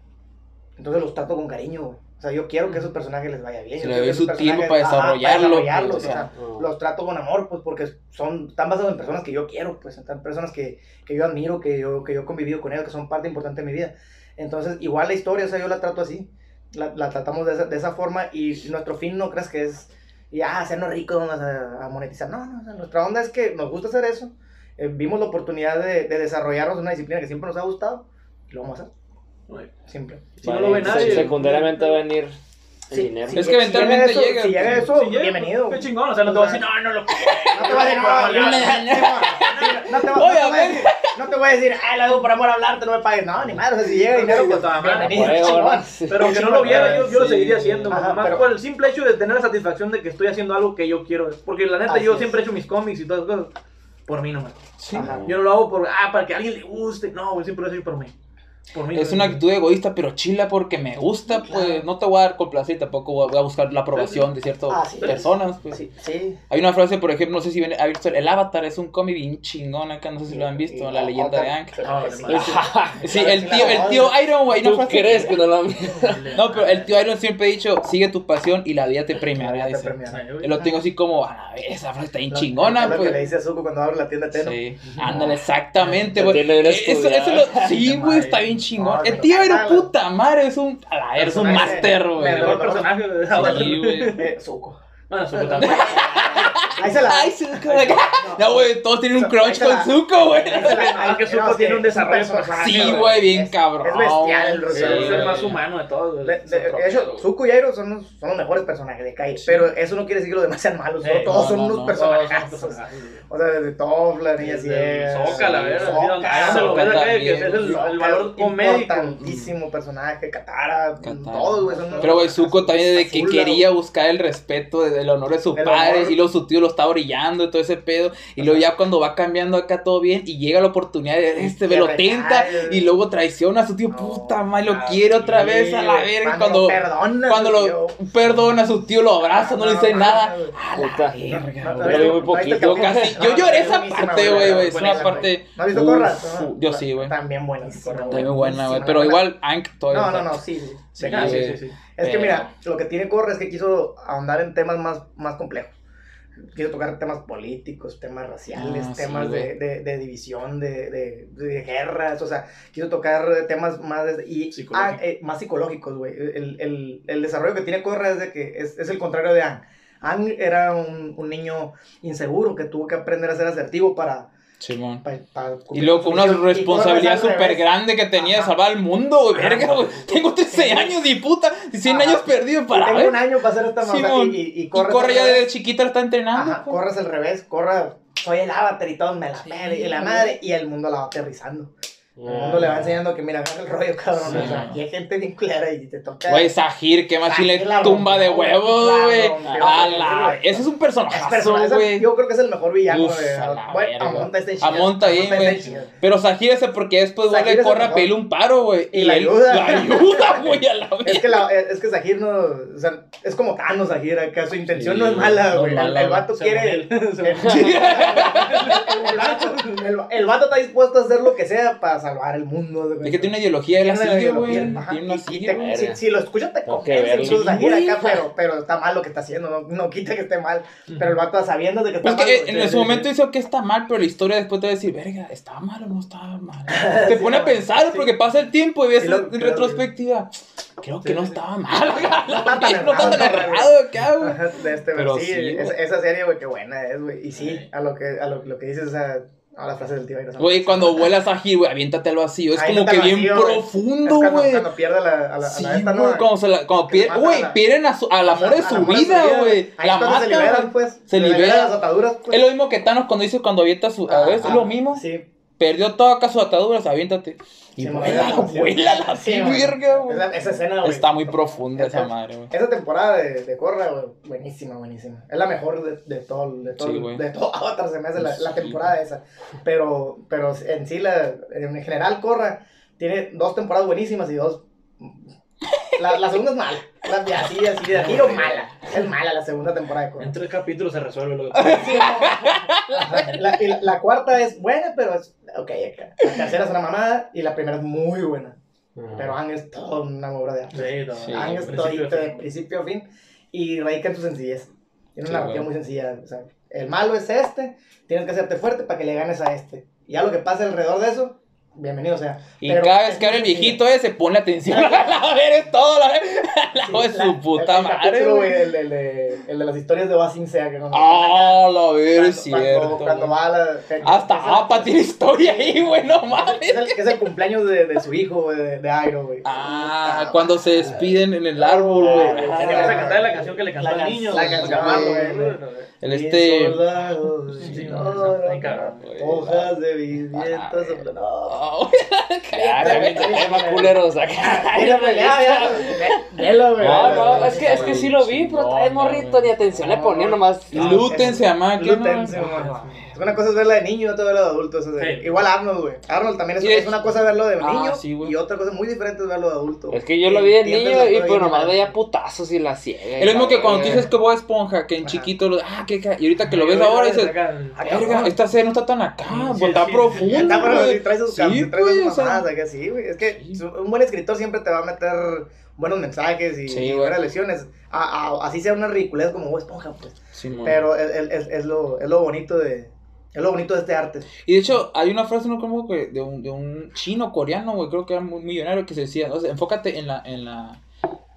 Entonces los trato con cariño, güey. O sea, yo quiero que esos personajes les vaya bien. Se le doy que su esos tiempo personajes- para ajá, desarrollarlo, desarrollarlos, pues, o o sea. sea, los trato con amor, pues porque son, están basados en personas que yo quiero, pues, están personas que, que yo admiro, que yo, que yo he convivido con ellos, que son parte importante de mi vida. Entonces, igual la historia, o sea, yo la trato así, la, la tratamos de esa, de esa forma y nuestro fin no crees que es, ya, hacernos ricos, vamos a, a monetizar. No, no, o sea, nuestra onda es que nos gusta hacer eso, eh, vimos la oportunidad de, de desarrollarnos en una disciplina que siempre nos ha gustado y lo vamos a hacer, siempre. Si no lo ve Vale, nadie. Secundariamente va a venir el Sí, dinero. sí, Es que eventualmente si llega llega, eso, si llega pues, eso, Sí, llega, bienvenido. Qué chingón, o sea, no te voy a decir, no, no lo No te voy a decir, no, No, no, no te voy- no te voy a decir, no te voy a decir, ah, lo hago por amor a hablarte, no me pagues. No, ni madre, o sea, si llega dinero, pues Toda madre. bienvenido. Pero aunque no lo viera, yo, yo lo seguiría haciendo. Ajá, más pero- por el simple hecho de tener la satisfacción de que estoy haciendo algo que yo quiero. Porque la neta, Así yo es. siempre he hecho mis cómics y todas esas cosas por mí nomás. Yo no lo hago por, ah, para que a alguien le guste. No, siempre lo he hecho por mí. Por mí. Es una actitud egoísta, pero chila porque me gusta, pues no te voy a dar complacer, tampoco voy a buscar la aprobación de ciertas Ah, sí. personas. Pues. Sí, sí. Hay una frase, por ejemplo, no sé si ven, ha visto el Avatar, es un cómic bien chingón acá, no sé si lo han visto, la leyenda de Aang. No, sí. el tío, el tío Iron, güey, una ¿Tú frase- crees que no lo han No, pero el tío Iron siempre ha dicho, sigue tu pasión y la vida te premiará, dice. lo tengo así como, a ver, esa frase está bien chingona, es lo que le pues. dice a Zuko cuando abre la tienda Teno. Sí, ándale, exactamente, güey. sí, güey, está bien chingón. No, El tío cala. puta madre, es un, a la ver, es un Personaje- máster, me güey. El mejor no, personaje de Sí, güey. Eh, Zuko. Bueno, su puta madre. Ahí se la. Ay, Zuko. No, güey, todos tienen un crunch con Zuko, güey. ahí se la- Ah, que Zuko tiene un es desarrollo Sí, güey, bien cabrón. Es bestial el es el más humano de todos. güey. De, de- de hecho, Zuko y Airo son los, son los mejores personajes de Kai, pero eso no quiere decir que los demás sean malos, Eh, todos no, son no, unos no. personajes. O sea, desde niña Desde ciega. Soca, la verdad. El, valor comédico. Importantísimo personaje, Katara, todos, güey. Pero, güey, Zuko también desde que quería buscar el respeto, desde el honor de su padre, y luego su tío lo está brillando y todo ese pedo, y luego ya cuando va cambiando acá todo bien, y llega la oportunidad de este, ve, lo tenta, y luego traiciona a su tío, No, puta madre, lo quiere otra vez a la verga, cuando, lo perdona, cuando su lo tío. perdona a su tío, lo abraza, no, le dice No, nada, no, no, a la Puta. verga, No, no, güey. Yo vi muy ¿no viste el poquito. Casi, No, yo lloré es esa parte, güey, güey, es una parte, ¿No has visto Uf, Corra? fu- yo sí, güey. También buenísima. Está muy buena, güey, pero igual, Ank todavía. No, no, no, sí, sí. Sí. Es que Pero- mira, lo que tiene Corra es que quiso ahondar en temas más, más complejos. Quiso tocar temas políticos, temas raciales, Ah, sí, temas de, güey. de, de división, de, de, de guerras, o sea, quiso tocar temas más, de- y, Psicológicos. ah, eh, más psicológicos, güey. El, el, el desarrollo que tiene Corra es de que es, es el contrario de Ang. Ang era un, un niño inseguro que tuvo que aprender a ser asertivo para... Simón. pa- pa Y luego con una responsabilidad súper grande que tenía de salvar al mundo, güey. Verga, güey. Tengo 13 años y puta. 100 Ajá. años perdidos para Tengo ver. un año para hacer esta Simón. y, y, y Y Korra es corre ya desde chiquita está entrenando. Ajá, pues. corres al revés, corra, soy el avatar y todo, me la pele y la madre, y el mundo la va aterrizando. El mundo le va enseñando que, mira, agarra el rollo, cabrón. Sí. O sea, aquí hay gente bien culera y te toca. Güey, Sahir, qué más le la tumba de huevos, la güey. A la. Ese es un Es personaje, es güey. yo creo que es el mejor villano Güey, verga. Amonta está chido. Amonta ahí, Amonta güey. Pero Sahir ese porque después le es el corre a pedirle un paro, güey. Y la él- ayuda. La ayuda, güey, a la Es verga. que, la, es que Sahir no. O sea, es como Thanos, Sahir. Acá su intención no es mala, güey. es el, vato quiere. el vato está dispuesto a hacer lo que sea para salvar el mundo. güey. Es que tiene una ideología de la Tiene una sigue, güey. Tiene una sigue, si, si lo escuchas te verlo. incluso acá, pero, pero está mal lo que está haciendo, no, no quita que esté mal, pero el vato sabiendo de que está Pues mal. que en sí, su momento hizo que está mal, pero la historia después te va a decir, verga, ¿estaba mal o no estaba mal? Te pone a pensar, sí. porque pasa el tiempo y ves Sí, lo- en retrospectiva. Creo que Sí, no sí. estaba mal, No está tan no está tan errado. Ajá, de este, Pero sí, esa, serie, güey, qué buena es, güey. Y sí, a lo que, a lo, lo que dices, o sea, a las frases del tío Iron. Güey, cuando vuelas a Gil, güey, aviéntate al vacío. Es como que bien vacío, güey. profundo, Es cuando, güey. cuando pierde a la, a la, a la esta, güey, ¿no? cuando se la, cuando Que pier- mata güey, la- pierden a su- al amor de su vida, güey. La es mata, se liberan, güey. pues. Se libera. las ataduras, pues. es lo mismo que Thanos cuando dice cuando avienta su. A ver, es Ajá, lo mismo. Sí. Perdió toda acá sus ataduras, aviéntate. Y vuela, vuela la sí, virga, güey. Esa, escena, güey. Está muy profunda esa, madre, güey. Esa temporada de, de Corra, güey, buenísima, buenísima. Es la mejor de, de todo, de todo, de todo Avatar se me hace la, la temporada esa. Pero, pero en sí, la, en general, Corra tiene dos temporadas buenísimas y dos la, la, segunda es mala. La, así, así, de giro mala. Es mala la segunda temporada de Corra. En tres capítulos se resuelve lo que sí, la, la, cuarta es buena, pero es. Ok, acá. La tercera es una mamada y la primera es muy buena. Pero Ang es toda una obra de arte. Sí, Ang es todo de principio a fin. Y radica en su sencillez. Tiene una narrativa muy sencilla. O sea, el malo es este, tienes que hacerte fuerte para que le ganes a este. Y ya lo que pasa alrededor de eso, bienvenido sea. Y cada vez que abre el viejito ese, pone atención. a ver, es todo, la, la de su puta madre. El, el, de, el, de las historias de Basing Sea. Que no ah, la ver, es cierto. Cuando, va la, Hasta APA tiene historia ahí, güey, no mames. Es el, es el cumpleaños de, de su hijo, de, de Iron, güey. Ah, cuando se despiden en el árbol, güey. Ah, se a cantar la canción que le cantó al niño. La canción, güey. El este. Hojas de vivientos. No. culeros acá. No, no, es que, es que sí lo vi, pero trae morrito, ni atención le ponía nomás. Lútense a máquina. Una cosa es verla de niño y otra verla de adulto. Igual Arnold, güey. Arnold también es, es, una cosa verlo de niño y otra cosa muy diferente es verlo de adulto. Es que yo lo vi de niño y pues nomás veía putazos y la ciega. Es lo mismo que cuando dices que vos Esponja, que en chiquito lo. Ah, que. Y ahorita que lo ves ahora dices. Verga, esta serie no está tan acá, está profunda. Está, pero trae sus sí, trae sus sí, güey. Es que un buen escritor siempre te va a meter buenos mensajes y, buenas lecciones. así sea una ridiculez como vos Esponja, pues. pero es, lo, es lo bonito de es lo bonito de este arte. Y de hecho, hay una frase, no como que de un, de un chino coreano, güey, creo que era muy millonario, que se decía, o sea, enfócate en la, en la,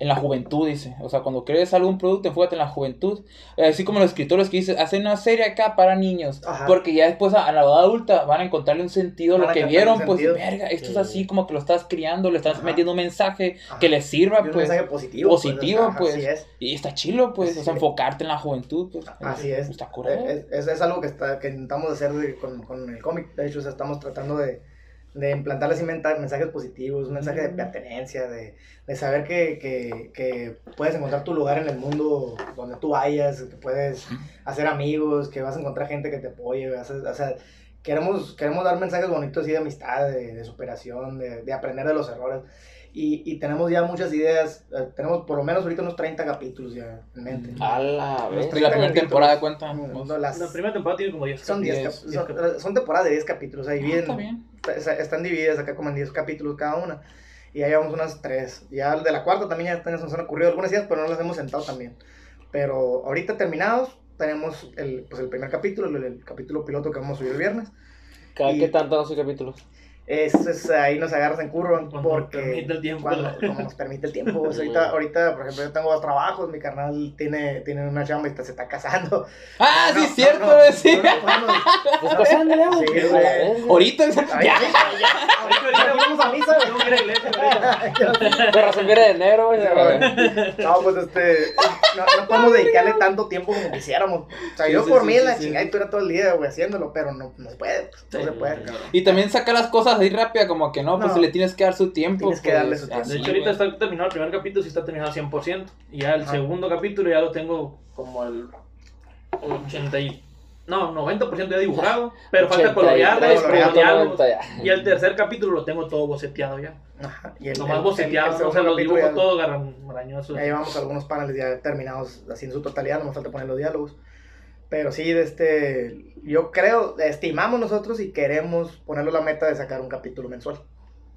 en la juventud, dice. O sea, cuando crees algún producto, enfócate en la juventud. Así como los escritores que dicen, hacen una serie acá para niños. Porque ya después a, la edad adulta van a encontrarle un sentido a lo que vieron. Pues, verga, esto es así como que lo estás criando, le estás metiendo un mensaje que le sirva, pues. Un mensaje positivo. Pues, positivo, pues. Y está chilo, pues. o sea, enfocarte en la juventud, pues. Así es. Está Es, es, algo que, está, que intentamos hacer con, con el cómic. De hecho, estamos tratando de de implantarles mensajes positivos, un mensaje de pertenencia, de, de saber que, que, que, puedes encontrar tu lugar en el mundo donde tú vayas, que puedes hacer amigos, que vas a encontrar gente que te apoye, o sea, queremos, queremos dar mensajes bonitos y de amistad, de, de superación, de, de, aprender de los errores. Y, y, tenemos ya muchas ideas, eh, tenemos por lo menos ahorita unos 30 capítulos ya en mente. A la vez. La primera temporada cuenta. la primera temporada tiene como 10 son 10 son, son, temporadas de 10 capítulos, ahí ah, bien están divididas acá como en 10 capítulos cada una. Y ahí vamos unas 3. Ya de la cuarta también ya nos han ocurrido algunas ideas, pero no las hemos sentado también. Pero ahorita terminados, tenemos el, pues el primer capítulo, el, capítulo piloto que vamos a subir el viernes. ¿Cada qué tanto los capítulos? Es, es, ahí nos agarras en curva porque permite el tiempo. Cuando, nos permite el tiempo. Pues ahorita, ahorita, por ejemplo, yo tengo dos trabajos, mi carnal tiene, tiene una chamba y se está casando. Ah, sí, es cierto, sí. Pues casándole, sí, Ahorita, ya. Ahorita vamos a misa, no quiere iglesia. Pero se viene de enero, No, pues este, no, no, podemos dedicarle tanto tiempo como quisiéramos. O sea, yo por mí la chingada y tú todo el día, güey, haciéndolo, pero no, no se puede, no se puede. Y también saca las cosas así rápida, como que no, pues le tienes que dar su tiempo. Tienes que darle su tiempo. de hecho, ahorita está terminado el primer capítulo, sí está terminado 100%. Y ya el segundo capítulo ya lo tengo como el 80 y... No, 90% ya dibujado, pero falta colorearlo, y el tercer capítulo lo tengo todo boceteado ya. Ajá, y el, Nomás boceteado, o sea, los dibujos todo marañosos. Ya llevamos algunos paneles ya terminados así en su totalidad, no me falta poner los diálogos. Pero sí, de este, yo creo, estimamos nosotros y queremos ponerlo la meta de sacar un capítulo mensual.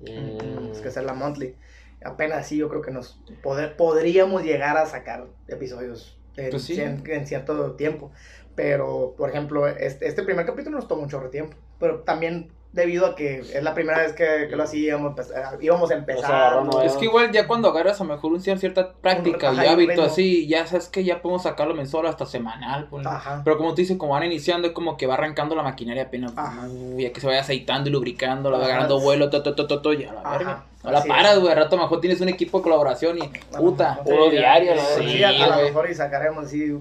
Mm. Es que hacer la monthly. Apenas así yo creo que nos poder, podríamos llegar a sacar episodios en, pues en, cierto tiempo. Pero, por ejemplo, este, este primer capítulo nos tomó un chorro de tiempo. Pero también debido a que es la primera vez que, que lo hacíamos, pues, eh, íbamos a empezar. es que igual ya cuando agarras a lo mejor un cierta práctica y hábito así, ya sabes que ya podemos sacarlo mensual hasta semanal. Pues, Pero como tú dices, como van iniciando, es como que va arrancando la maquinaria apenas. ya que se vaya aceitando y lubricando, la va agarrando vuelo, todo, todo, todo, ya la verga. No la paras, güey. Al rato mejor tienes un equipo de colaboración y puta. Uno diario. Sí, Sí, a, lo mejor y sacaremos así.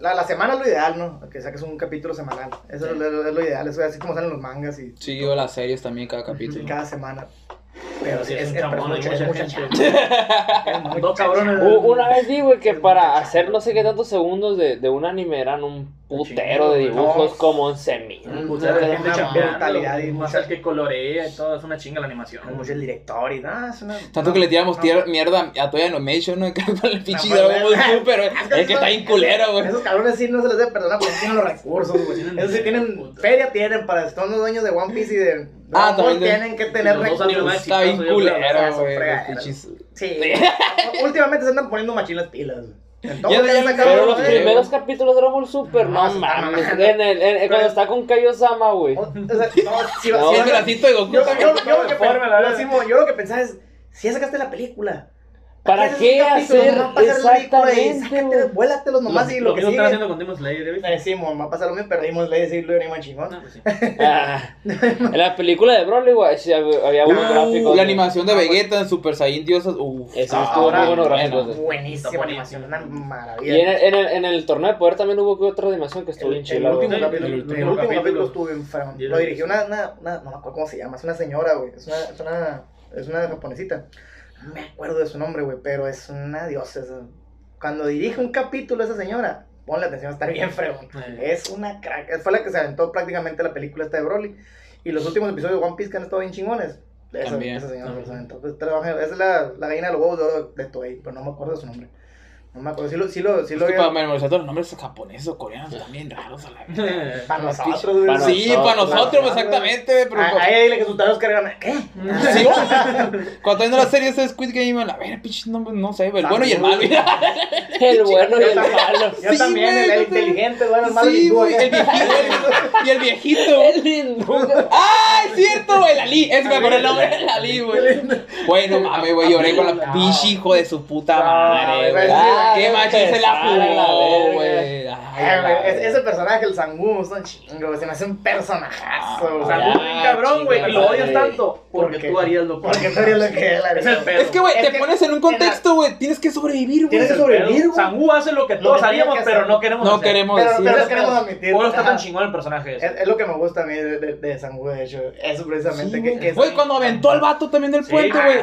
La, la semana es lo ideal, ¿no? Que saques un capítulo semanal. Eso es, lo, es lo ideal. Eso es así como salen los mangas y, Sí, o las series también, cada capítulo. cada semana. Pero sí, es es, un es, pero chamón, es mucha Dos cabrones. Una vez vi, güey, que para hacer no sé qué tantos segundos de, de un anime eran un putero de dibujos No. como 11 mil. Un Putero de Una gente brutalidad chambeando, y más el que colorea y todo, es una chinga la animación. Mucho el director y nada, es una. Tanto que le tiramos mierda a Toy Animation, ¿no? Con el pinche No, Dragon Ball Super, güey. Es que Es que está bien culero, güey. Esos cabrones sí no se les debe perdonar porque tienen los recursos, güey. Esos sí tienen, feria tienen para, son los dueños de One Piece y de Ah, también de- tienen que tener recursos. Está bien culero, güey. Sí. Últimamente se andan poniendo machinas pilas. En todo Ya- ya- Pero los primeros capítulos de Dragon Ball Super, No, no, mames. En el, en- cuando Pero- está con Kaiosama, güey. O- sea, no, si, No, si- el bracito de Goku. yo, yo, yo, yo lo que Forma, la pe- verdad. Simón, yo lo que pensaba es, si ya sacaste la película, ¿Para qué hacer ahí, exactamente? Vuélatelos nomás y lo, lo que sigue. haciendo con Demon Slayer. Eh, Simón, va a pasar lo mismo, perdimos ley de decirlo y chingón. No, pues sí. Ah, en la película de Broly, güey, sí había unos Uh, gráficos. la animación de Vegeta en Super Saiyan Diosas. Uf. Ese Ah, estuvo muy bueno gráficos. Buenísima animación, una maravilla. Y en el, torneo de poder también hubo otra animación que estuvo bien chila, el último Sí, capítulo, estuvo bien Lo lo dirigió una, una, una, no me acuerdo cómo se llama, es una señora, güey, es una, es una, es una japonesita. No me acuerdo de su nombre, güey, pero es una diosa. esa. Cuando dirige un capítulo esa señora, ponle atención, está bien fregón. Es una crack, fue la que se aventó prácticamente la película esta de Broly. Y los últimos episodios de One Piece que han estado bien chingones. Esa, También. esa señora También. aventó. Pues, trabaja- esa es la, la gallina de los huevos de oro de Toei, pero no me acuerdo de su nombre. No me acuerdo, sí lo, sí lo, sí Es lo que había- para memorizar todos los nombres japoneses o coreanos bien raros a la vez. Para nosotros, güey. Sí, para nosotros, para exactamente, güey, pero. A, a ella dile que sus tareas cargan. ¿Qué? Sí, cuando viendo la serie de Squid Game, a ver, pinche nombre, no sé, el bueno y el malo. El bueno y el malo. Yo Sí, también, el, el también. inteligente, bueno, el malo Sí, y güey, el viejito, y el viejito. El lindo. ¡Ah, es cierto, güey! Lali, es me acuerdo el nombre de Lali, güey. Güey, no mames, güey, lloré con la pinche hijo de su puta madre, güey. Qué machín se la jugó. Ay, Eh, güey, es- ese personaje, el Sangu, es un chingo, güey, se me hace un personajazo, Ah, Ya, tú bien cabrón, güey, y lo odias tanto porque Porque- tú harías lo Porque tú harías lo que él haría. Es el pedo. Es que, güey, Es te que- pones en un contexto, güey, tienes que sobrevivir, güey. Tienes que sobrevivir, güey. Sangu hace lo que Lo todos que tiene haríamos, que pero no queremos No hacer. queremos Pero, decir. pero no es queremos admitir. Por está tan chingón el personaje ese. Es, es lo que me gusta a mí de, de, de Sangu, de hecho. Eso precisamente. Sí, que, güey. que es- Güey, cuando aventó al vato también del puente, güey.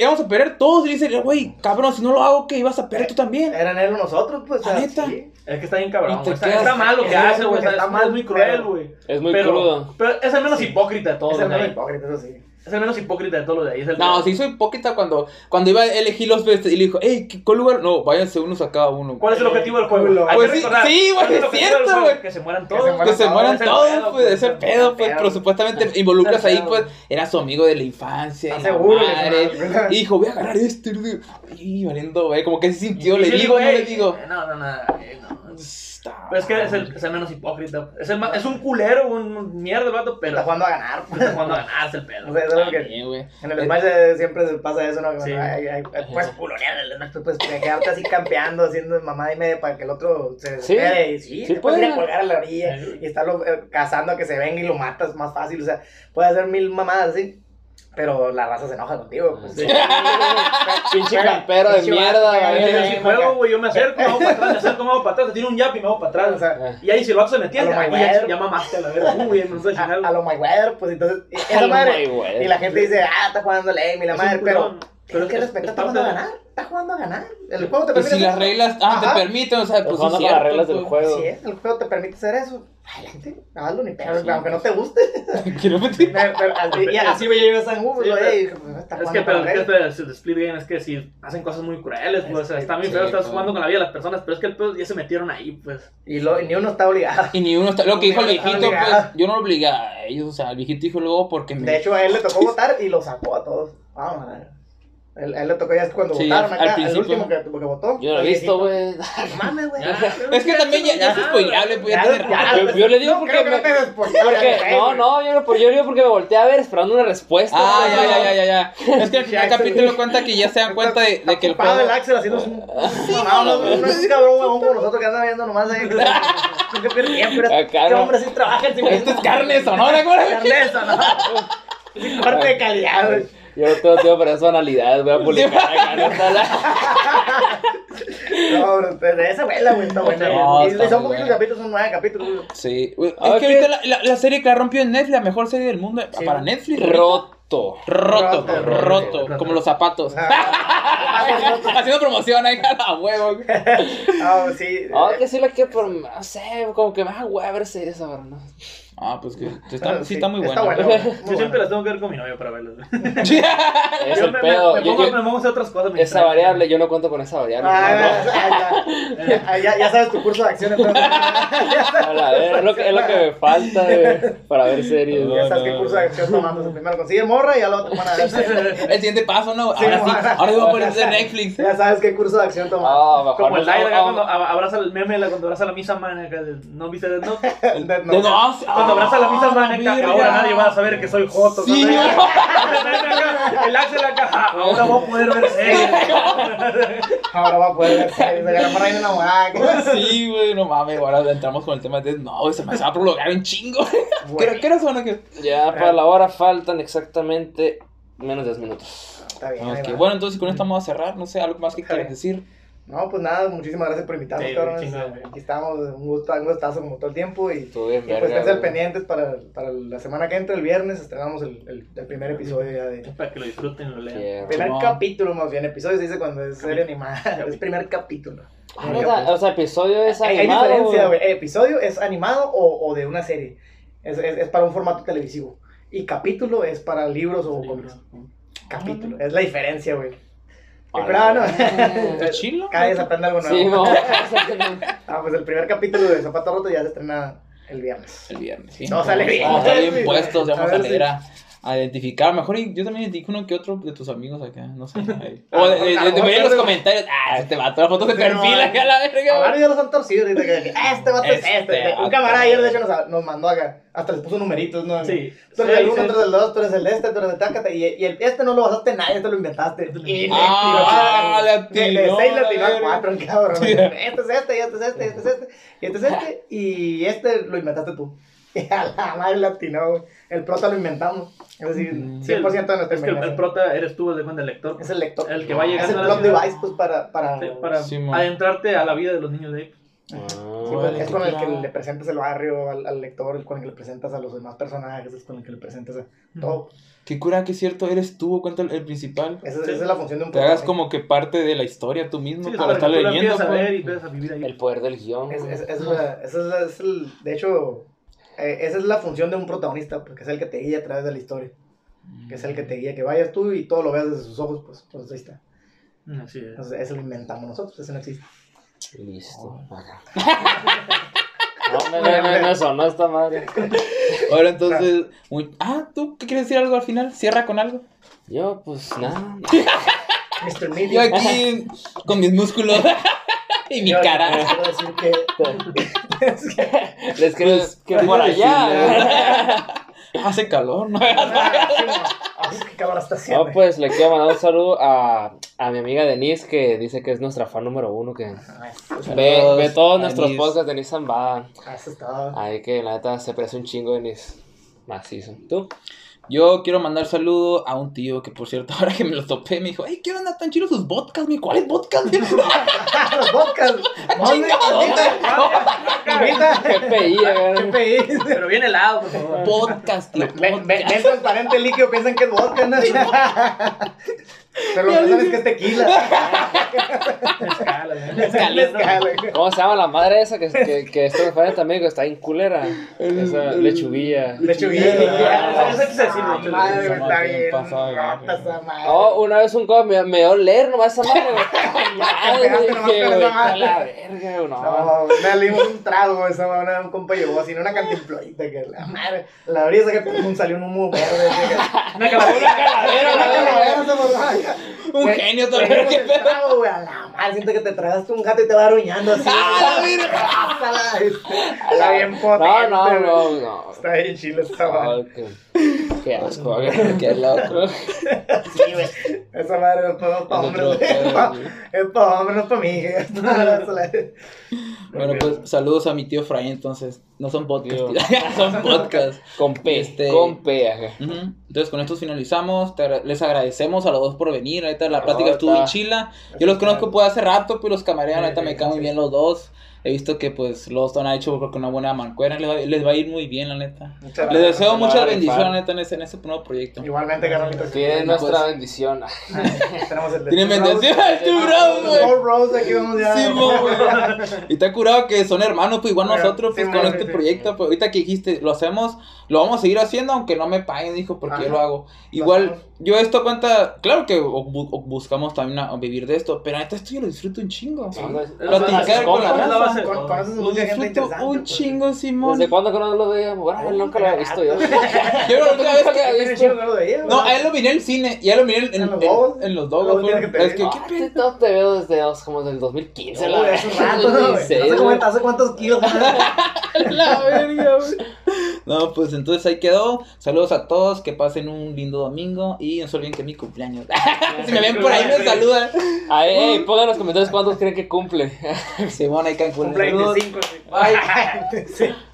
íbamos a perder todos. Y dice, güey, cabrón, si no lo hago, ¿qué? Ibas a perder tú también. Eran él o nosotros, pues. Sea, neta. sí. Es que está bien cabrón. Güey. Está, quedas- está mal lo que es hace, güey. Está, mal, mal, muy cruel, pero- güey. Es muy pero, crudo. Pero es el menos hipócrita de todos Es el menos hipócrita, eso sí. Es el menos hipócrita de todos los de ahí. Es el No, sí soy hipócrita cuando, cuando iba a elegir los vestes y le dijo, hey, ¿qué- ¿cuál lugar? No, váyanse unos a cada uno. ¿Cuál es el objetivo del juego? Pues que sí, güey, ¿cuál el es cierto, güey. Que se mueran todos. se Que se mueran todos, pedo, pues, pues, ese es el pedo, pues, pero supuestamente involucras ahí, pues, era su amigo de la infancia, y seguro, y dijo, voy a agarrar este, y valiendo, güey, como que se sintió, le digo, no le digo. No, no, no. eh, no. Pero es que es el, es el menos hipócrita. Es, el es un culero, un mierda el vato, pero Está jugando a ganar. pues. está jugando a ganar, es el pedo. O sea, es lo que-. En el Smash eh, siempre pasa eso, ¿no? Sí. hay- hay- puedes culonear en el Smash, pues puedes quedarte así campeando, haciendo mamada y media para que el otro se Sí. desespere. Y sí, Sí te puedes ir a puede. colgar a la orilla Sí. y estarlo eh, cazando a que se venga y lo matas más fácil. O sea, puedes hacer mil mamadas así. Pero la raza se enoja contigo. Pues. Sí. Pinche campero de mierda. Yo güey. si juego, güey, yo me acerco, me hago para atrás, me acerco, me hago para atrás, te tiro un yap y me hago para atrás. O sea, Y ahí si el vato se me tiende, A lo ahí Mayweather. ya, ya mamaste a la verga. Uy, me gusta a, chingar. a lo Mayweather, pues entonces. Esa lo madre. Y la gente dice, ah, está jugando lame y la madre, pero. Pero es que es- respetar, es está jugando a ganar. Está jugando a ganar. El juego te Y permite. si las reglas, ah, te permiten, o sea, pues Jugando sí, con las reglas del pues. juego. Sí, es, el juego te permite hacer eso. Adelante, hazlo ni pedo, Sí, aunque no te guste. Quiero meter- Pero- pero así, y así me llevé a San Hugo, Sí, y pues, Es que, pero es que reglas. este- el split game es que si hacen cosas muy crueles, pues, o sea, está muy feo, estás pues. jugando con la vida de las personas, pero es que el pedo ya se metieron ahí, pues. Y lo- ni uno está obligado. Y ni uno está, lo que dijo el viejito, pues, yo no lo obligué a ellos, o sea, el viejito dijo luego porque me... De hecho, a él le tocó votar y lo sacó a todos. Vamos a ver. A él, le tocó ya es cuando Sí, votaron al- acá, al el principio. último que, que votó. Yo no he el visto, güey. No mames, güey. Es que también ya, ya es spoileable, pues. Yo- yo le digo no, porque creo que me- no te Porque, güey, no, güey. no, yo, no- yo digo porque me volteé a ver esperando una respuesta. Ah, güey. ya, ya, ya, ya, ya. Es que al final del capítulo cuenta que ya se dan cuenta de, de que el juego... el Axel haciendo un. No, no, no, no es un cabrón huevón como nosotros que anda viendo nomás ahí. Que pierde tiempo. Acá Este no. hombre sí trabaja Esto es carne sonora, güey. Carne ¿no? Parte de calidad, güey. Yo no tengo tiempo para esas banalidades, voy a publicar acá. ¿no? Está la- No, pero de esa vela, güey, está buena. No, y está son poquitos capítulos, son nueve capítulos, güey. Sí, es que ahorita la, la, la serie que la rompió en Netflix, la mejor serie del mundo Sí. para Netflix. Roto. Roto, Roto, roto, roto. como los zapatos. Ah, Haciendo promoción ahí a huevo. güey. Ah, sí. Ah, que sí la quiero, pero no sé, como que me da hueva ver series ahora, ¿no? Ah, pues que está, sí, está muy Está buena. bueno, muy Yo bueno. siempre las tengo que ver con mi novio para verlas. Es Yo el me, pedo. me, me yo- pongo, yo- me pongo a hacer otras cosas. esa variable, yo no cuento con esa variable. Ah, ¿no? ya, ya, ya, ya, ya sabes tu curso de acción, entonces. A la ver, es lo que, es lo que me falta para ver series. No. Ya sabes qué no, curso de acción tomando. Primero consigue morra y ya luego te van a ver. El siguiente paso, ¿no? Sí, Ahora sí, bueno. ahora iba a ponerse en Netflix. Ya sabes qué curso de acción tomar. Ah, Como el Dyer acá ah, cuando ab- abraza el meme, la- cuando abraza la misa man ¿no viste Death Note? Death De Note. Cuando abraza la misa man ah, acá, verga. ahora nadie va a saber que soy Joto. Sí, ¿no? El Axel acá, ah, ahora voy a poder ver series. Ahora va a poder ver series. Se agarra enamorada. Sí, güey, no mames, ahora entramos con el tema de no, güey, se me va a prolongar un chingo. ¿Qué, hora- ¿Qué hora son? ¿Qué? Ya para la hora faltan exactamente menos de 10 minutos. Está bien. ahí Ok, va. Bueno, entonces con esto vamos a cerrar, no sé, algo más que quieras decir. No, pues nada, muchísimas gracias por invitarnos, Sí, cabrones. Aquí estamos, un, gusto, un gustazo como todo el tiempo. Y, bien y pues verga, estén pendientes para, para la semana que entra, el viernes, estrenamos el, el, el primer episodio ya de... Para que lo disfruten, lo lean. Primer capítulo más bien, episodio se dice cuando es serie animada, es primer capítulo. Ah, capítulo. O sea, episodio es Hay, hay animado. diferencia, güey. Episodio es animado o, o de una serie. Es, es, es para un formato televisivo. Y capítulo es para libros o cómics. Capítulo. Es la diferencia, güey. Pero, no. Está chilo. Cada día se aprende algo nuevo. Sí, no. Ah, pues el primer capítulo de Zapato Roto ya se estrena el viernes. El viernes, sí. No, sale bien. Vamos a estar bien puestos, ya vamos a leer a, a identificar. Mejor y yo también identifico uno que otro de tus amigos acá, no sé. ahí. O de, de, de, en los comentarios. Ah, este vato, la foto de perfil no, acá a la A verga. varios ya los han torcido. ahorita que- "Ah, Este vato es Este este. Un camarada ayer, de hecho, nos, nos mandó acá. Hasta les puso numeritos, ¿no? Sí. Tú eres Sí, el 1, sí. tú eres el 2, tú eres el este, tú eres el tácate. Y, y el, este no lo basaste en nadie, este lo inventaste. Y le Ah, tiró, le De atinó, 6 le la tiró a. 4, el cabrón. Sí. Este es este, y este es este, y este es este, y este es este. Y este lo inventaste tú. A la madre güey. El prota lo inventamos. Es decir, Mm. 100% de nuestra Es que el, el prota eres tú, de cuenta el lector. Es el lector. El que va Es llegando el a la plot device, pues, para... para... Sí, para Sí, adentrarte a la vida de los niños de ahí. Sí, Ah, pues, es con el que le presentas el barrio al, al lector, con el que le presentas a los demás personajes, es con el que le presentas a todo. Qué cura que es cierto, eres tú, cuenta el, el principal. Esa, es- esa es la función de un Te hagas protagonista. como que parte de la historia tú mismo Sí, para estar leyendo. a pues. ver y empiezas a vivir ahí. El poder del guion. Es, es, es la- esa es, la- es el, de hecho, eh, esa es la función de un protagonista, porque es el que te guía a través de la historia, que es el que te guía, que vayas tú y todo lo veas desde sus ojos, pues, pues ahí está. Así es. Entonces, eso lo inventamos nosotros, eso no existe. Listo. Acá. No, no, no, no, no, eso, no está madre. Ahora entonces, muy- ah, ¿tú qué quieres decir algo al final? Cierra con algo. Yo, pues nada. Mr. Yo aquí con mis músculos y mi Yo cara. quiero decir que, es que Les quiero Pues, que ¿qué por allá. Hace calor, ¿no? Ah, no. Ah, qué cabrón está haciendo. No, pues le quiero mandar un saludo a, a mi amiga Denise, que dice que es nuestra fan número uno, que Ah, ve, Saludos ve todos nuestros Denise. podcasts de Denise Zambada. ah, eso está. Ahí que la neta se parece un chingo Denise. Macizo. ¿Tú? Yo quiero mandar saludo a un tío que, por cierto, ahora que me lo topé, me dijo, ay, ¿qué onda tan chidos sus podcasts? Mi, ¿cuáles podcasts? Los podcasts. ¿Dónde? Invita. Qué pedís. Pero bien helado, por favor. podcast, tío. Ven transparente líquido, piensan que es vodka, ¿no? Pero lo que sabes que es tequila. Escala. Mezcal, Mezcal. ¿Cómo se llama la madre esa que, que, que está en España también? Que está en culera. Esa lechuguilla. Lechuguilla. Madre, esa está madre bien. pasada de rata verga. esa madre. Oh, una vez un compa me, me dio leer nomás esa madre, güey. Ya, te pegaste nomás Dije, con güey, esa madre. a la verga, no. No, una le dimos un trago, esa una, un compa llevó así, una cantimplorita que la madre, la brisa que pum, salió un humo verde. Una calavera. Era una calavera, esa mamá. Un Güey, genio el ¿qué pedo? trago, güey, a la madre, siento que te tragaste un gato y te va aruñando así. ¡Ah, la este, Está bien potente. No, no, no, no. Está bien chile esta madre. ok. Qué asco, Qué loco. Sí, güey. Esa madre no es para hombres. Es para hombres, no es para mí. Bueno, pues saludos a mi tío Fray, entonces. No son podcasts, son podcasts. Con P, este... con P, ajá. Entonces con esto finalizamos. les agradecemos a los dos por venir. Ahorita la plática estuvo en chila. Yo los conozco pues hace rato, pues los camareros, ahorita me caen muy bien los dos. He visto que pues los han hecho creo que una buena mancuera. Les va, les va, a ir muy bien, la neta. les deseo muchas bendiciones, neta, en ese, en ese nuevo proyecto. Igualmente, Carolito. Tiene nuestra bendición. Tenemos el Tiene bendición. Tu bro, güey. aquí vamos ya. Sí, güey. y te ha curado que son hermanos, pues igual nosotros, pues con este proyecto. Pues ahorita que dijiste, lo hacemos, lo vamos a seguir haciendo, aunque no me paguen, dijo, porque yo lo hago. Igual, yo esto cuenta, claro que buscamos también a, vivir de esto, pero neta esto yo lo disfruto un chingo. Platicar con la raza gente interesante. Un pues. chingo, Simón. ¿Desde cuándo que no lo veía? Bueno, él nunca lo había visto yo. Yo la última vez que había visto. No, a él lo miré en el cine y a él lo miré en, los dos. En los dos. Es que, ¿qué pedo? Te veo desde como del 2015. No, hace rato, ¿Hace cuántos kilos? La verga, güey. No, pues entonces ahí quedó. Saludos a todos, que pasen un lindo domingo y no se olviden que es mi cumpleaños. si me ven por ahí me saludan. Ay, pongan en los comentarios cuántos creen que cumple. Simón, ahí cumple. Cumple 25. Bye. sí.